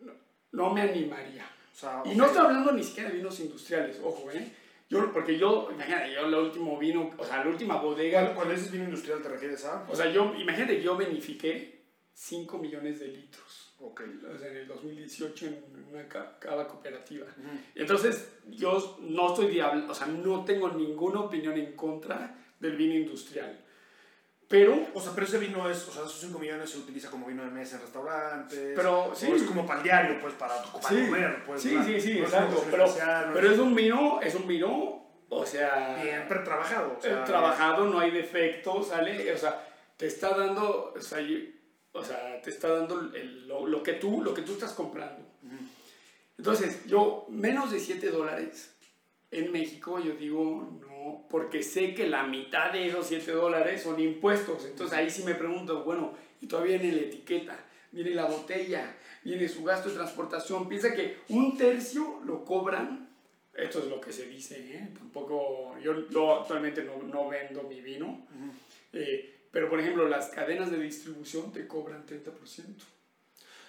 no, no me animaría. O sea, Y no estoy hablando ni siquiera de vinos industriales, ojo, ¿eh? Yo, porque yo, imagínate, yo el último vino, o sea, la última bodega, Cuando, cuando dices vino industrial, ¿te refieres a? o sea, yo, imagínate, yo benefiqué 5 millones de litros. Ok. O sea, en el 2018 en una ca- cava cooperativa. Entonces, yo no estoy diablo, o sea, no tengo ninguna opinión en contra del vino industrial. Pero, O sea, pero ese vino es, o sea, esos 5 millones se utiliza como vino de mesa en restaurantes. Pero, o sí. es como para el diario, pues, para, para Sí. comer, pues. sí, sí, sí, No exacto. Pero, especial, no pero es es un vino, es un vino, o sea, bien trabajado. O sea, eh, trabajado, no hay defectos, ¿sale? O sea, te está dando, o sea, y- o sea, te está dando el- lo, lo que tú, lo que tú estás comprando. Entonces, yo, menos de 7 dólares en México, yo digo no, porque sé que la mitad de esos 7 dólares son impuestos. Entonces ahí sí me pregunto, bueno, y todavía viene la etiqueta, viene la botella, viene su gasto de transportación. Piensa que un tercio lo cobran, esto es lo que se dice, ¿eh? tampoco, yo, yo actualmente no, no vendo mi vino, eh, pero por ejemplo las cadenas de distribución te cobran 30%.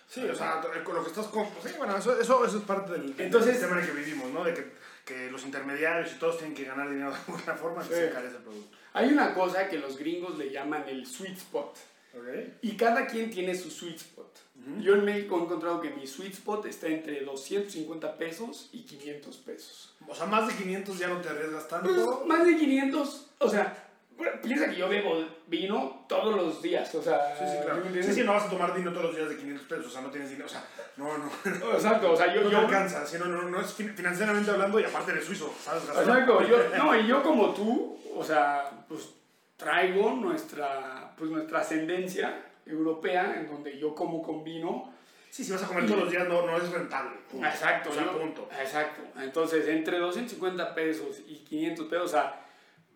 Sí, o sea, con lo que estás con... Sí, bueno, eso, eso, eso es parte del, del Entonces- sistema en el que vivimos, ¿no? De que, que los intermediarios y todos tienen que ganar dinero de alguna forma, se encarece el producto. Hay una cosa que los gringos le llaman el sweet spot. ¿Ok? Y cada quien tiene su sweet spot. Yo en México he encontrado que mi sweet spot está entre 250 pesos y 500 pesos. O sea, más de 500 ya no te arriesgas Pues, tanto. más de 500, o sea, bueno, piensa que yo bebo vino todos los días, o sea, Sí, sí, claro. ¿sí Sí, no vas a tomar vino todos los días de 500 pesos, o sea, no tienes dinero, o sea, no, no, no Exacto, o sea, yo... te yo alcanza, sí, no, no, no es fin- financieramente hablando y aparte eres suizo, ¿sabes? Exacto, yo, no, y yo como tú, o sea, pues traigo nuestra, pues nuestra ascendencia europea, en donde yo como con vino, Sí, si vas a comer todos los días no, no es rentable. punto. Exacto, O sea, yo- punto. Exacto. Entonces, entre 250 pesos y 500 pesos, o sea,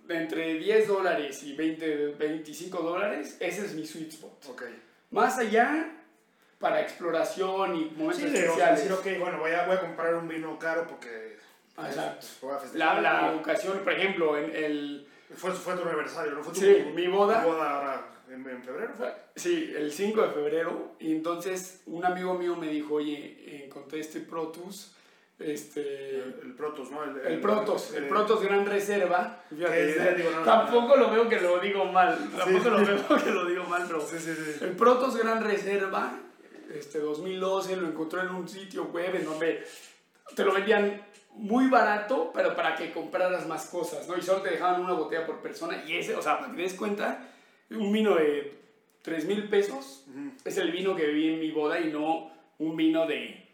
entre 10 dólares y 20, 25 dólares, ese es mi sweet spot. Ok. Más allá, para exploración y momentos Sí, especiales. decir, ok, bueno, voy a, voy a comprar un vino caro porque... Exacto. Voy a La, la ocasión, por ejemplo, en el... Fue, fue tu aniversario, ¿no? Fue tu, Sí, mi boda. tu boda ahora en, en febrero. ¿fue? Sí, el 5 de febrero. Y entonces un amigo mío me dijo, oye, encontré este Protus, este... El, el Protos, ¿no? El, El Protos, el Protos Gran Reserva. Fíjate, que es, digo, no, no, tampoco lo veo que lo digo mal. Tampoco Sí. lo veo que lo digo mal, bro. Sí, sí, sí. El Protos Gran Reserva, este 2012, lo encontró en un sitio web en donde te lo vendían muy barato, pero para que compraras más cosas, ¿no? Y solo te dejaban una botella por persona. Y ese, o sea, para que te des cuenta, un vino de 3 mil pesos es el vino que bebí en mi boda y no un vino de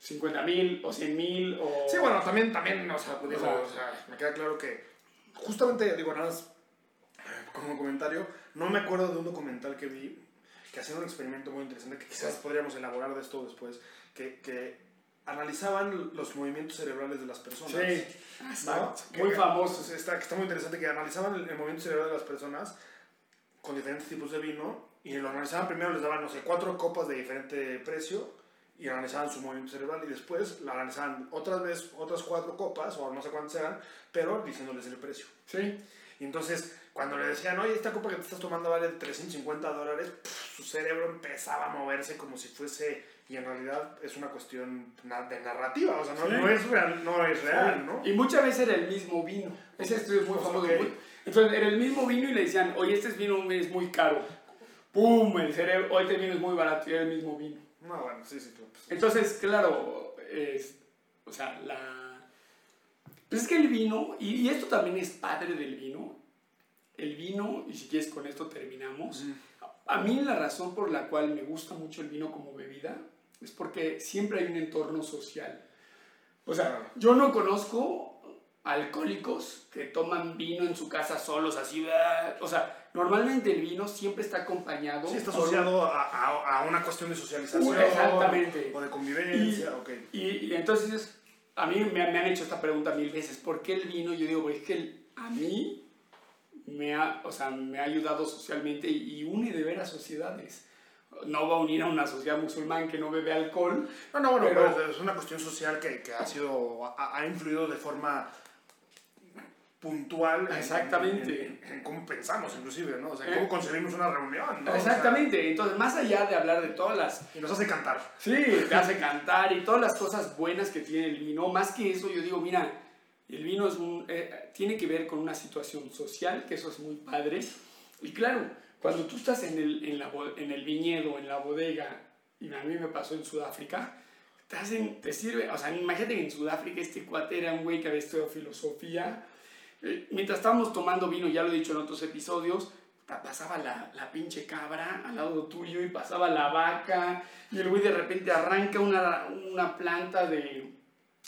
50 mil o 100 mil o... Sí, bueno, también, también, o sea, pues, digo, o sea, me queda claro que justamente, digo, nada más como comentario, no me acuerdo de un documental que vi que hacían un experimento muy interesante, que quizás podríamos elaborar de esto después, que, que analizaban los movimientos cerebrales de las personas. Sí, ¿no? muy Que- famosos. Está, que está muy interesante que analizaban el, el movimiento cerebral de las personas con diferentes tipos de vino y lo analizaban primero, les daban, no sé, cuatro copas de diferente precio y analizaban su movimiento cerebral y después la analizaban otras vez, otras cuatro copas o no sé cuántas eran, pero diciéndoles el precio. Sí. Y entonces, cuando le decían, oye, esta copa que te estás tomando vale 350 dólares, su cerebro empezaba a moverse como si fuese, y en realidad es una cuestión de narrativa, o sea, no, Sí. no es real, no es real, ¿no? Y muchas veces era el mismo vino. Ese estudio es muy famoso. ok. muy- Entonces era el mismo vino y le decían, oye, este vino es muy caro. ¡Pum! El cerebro, oye, este vino es muy barato y era el mismo vino. No, bueno, sí, sí, pues, Entonces, claro, es, o sea, la... Pues es que el vino, y, y esto también es padre del vino, el vino, y si quieres con esto terminamos, a mí la razón por la cual me gusta mucho el vino como bebida es porque siempre hay un entorno social. O sea, yo no conozco alcohólicos que toman vino en su casa solos, así, ¡ah! o sea, normalmente el vino siempre está acompañado Sí, está asociado a, a, a una cuestión de socialización. Exactamente. O de convivencia, ok. Y, y entonces, a mí me, me han hecho esta pregunta mil veces, ¿por qué el vino? Yo digo, pues es que el- a mí me ha, o sea, me ha ayudado socialmente y une de veras sociedades. No va a unir a una sociedad musulmán que no bebe alcohol. No, no, bueno, Pero- pero es una cuestión social que, que ha sido, ha, ha influido de forma puntual en- Exactamente. En, en- en cómo pensamos, inclusive, ¿no? O sea, Eh. cómo concebimos una reunión, ¿no? O sea, Exactamente. Entonces, más allá de hablar de todas las y nos hace cantar. Sí, te hace cantar y todas las cosas buenas que tiene el vino. Más que eso, yo digo, mira, el vino es un, eh, tiene que ver con una situación social, que eso es muy padre. Y claro, cuando tú estás en el, en la, en el viñedo, en la bodega, y a mí me pasó en Sudáfrica, te hacen, te sirve, o sea, imagínate que en Sudáfrica este cuate era un güey que había estudiado filosofía. Mientras estábamos tomando vino, ya lo he dicho en otros episodios, pa- pasaba la, la pinche cabra al lado tuyo y pasaba la vaca y el güey de repente arranca una, una planta de,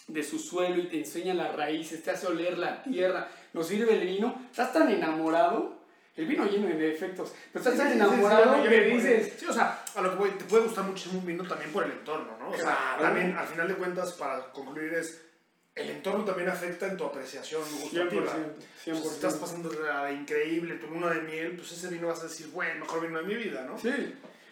de su suelo y te enseña las raíces, te hace oler la tierra, nos sirve el vino, estás tan enamorado, el vino lleno de defectos, pero estás Sí, tan sí, sí, sí, enamorado sí, que dices, Sí, o sea, a lo que voy, te puede gustar muchísimo un vino también por el entorno, ¿no? O sea, Claro. también, al final de cuentas, para concluir, es. El entorno también afecta en tu apreciación 100%, gustativa. 100%. O sea, si estás pasando la de increíble, tu luna de miel, pues ese vino vas a decir, bueno, mejor vino de mi vida, ¿no? Sí,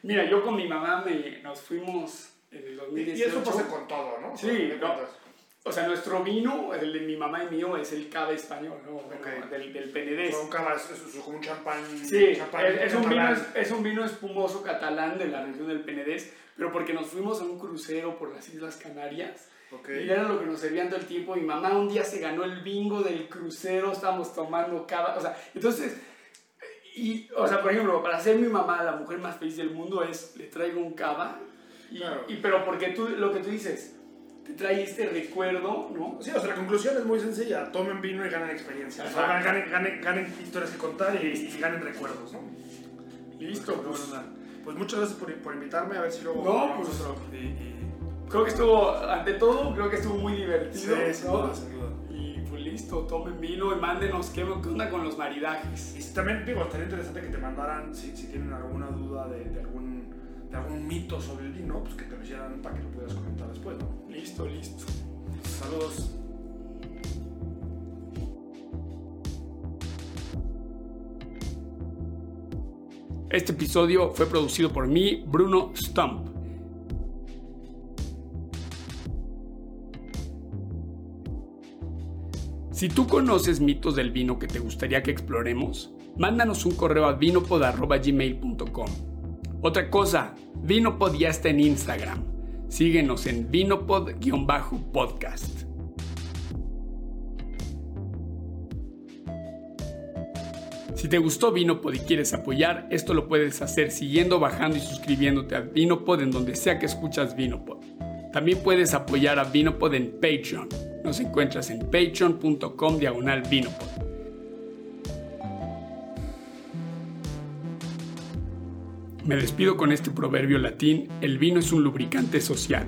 mira, yo con mi mamá me, nos fuimos en el Y, 2018. y eso pasa con todo, ¿no? Sí, no. O sea, nuestro vino, el de mi mamá y mío, es el cava español, ¿no? Bueno, Ok. del, del Penedés. Son cavas, es, es como un champán. Sí, champán es, es un vino, es, es un vino espumoso catalán de la región del Penedés, pero porque nos fuimos a un crucero por las Islas Canarias Ok. y era lo que nos servían todo el tiempo. Mi mamá un día se ganó el bingo del crucero, estábamos tomando cava, o sea, entonces, y, o sea, por ejemplo, para ser mi mamá la mujer más feliz del mundo es, le traigo un cava, y, Claro. y- pero porque tú, lo que tú dices, te trae este recuerdo, ¿no? Sí, o sea, la conclusión es muy sencilla. Tomen vino y ganen experiencia. O sea, ganen, ganen, ganen historias que contar y, y ganen recuerdos, ¿no? Listo, Pues, pues. bueno, pues muchas gracias por, por invitarme. A ver si luego. No, pues- otro. Y, y- Creo que estuvo, ante todo, creo que estuvo muy divertido. Sí, sin ¿no? duda, sin duda. Y pues listo, tomen vino y mándenos qué, qué onda con los maridajes. Y si también, digo, estaría interesante que te mandaran, si, si tienen alguna duda de, de algún, de algún mito sobre el vino, pues que te lo hicieran para que lo puedas comentar después, ¿no? Listo, listo. Saludos. Este episodio fue producido por mí, Bruno Stump. Si tú conoces mitos del vino que te gustaría que exploremos, mándanos un correo a vinopod.gmail.com. Otra cosa, Vinopod ya está en Instagram. Síguenos en vinopod-podcast. Si te gustó Vinopod y quieres apoyar, esto lo puedes hacer siguiendo, bajando y suscribiéndote a Vinopod en donde sea que escuchas Vinopod. También puedes apoyar a Vinopod en Patreon. Nos encuentras en patreon.com diagonal Vinopod. Me despido con este proverbio latín, el vino es un lubricante social.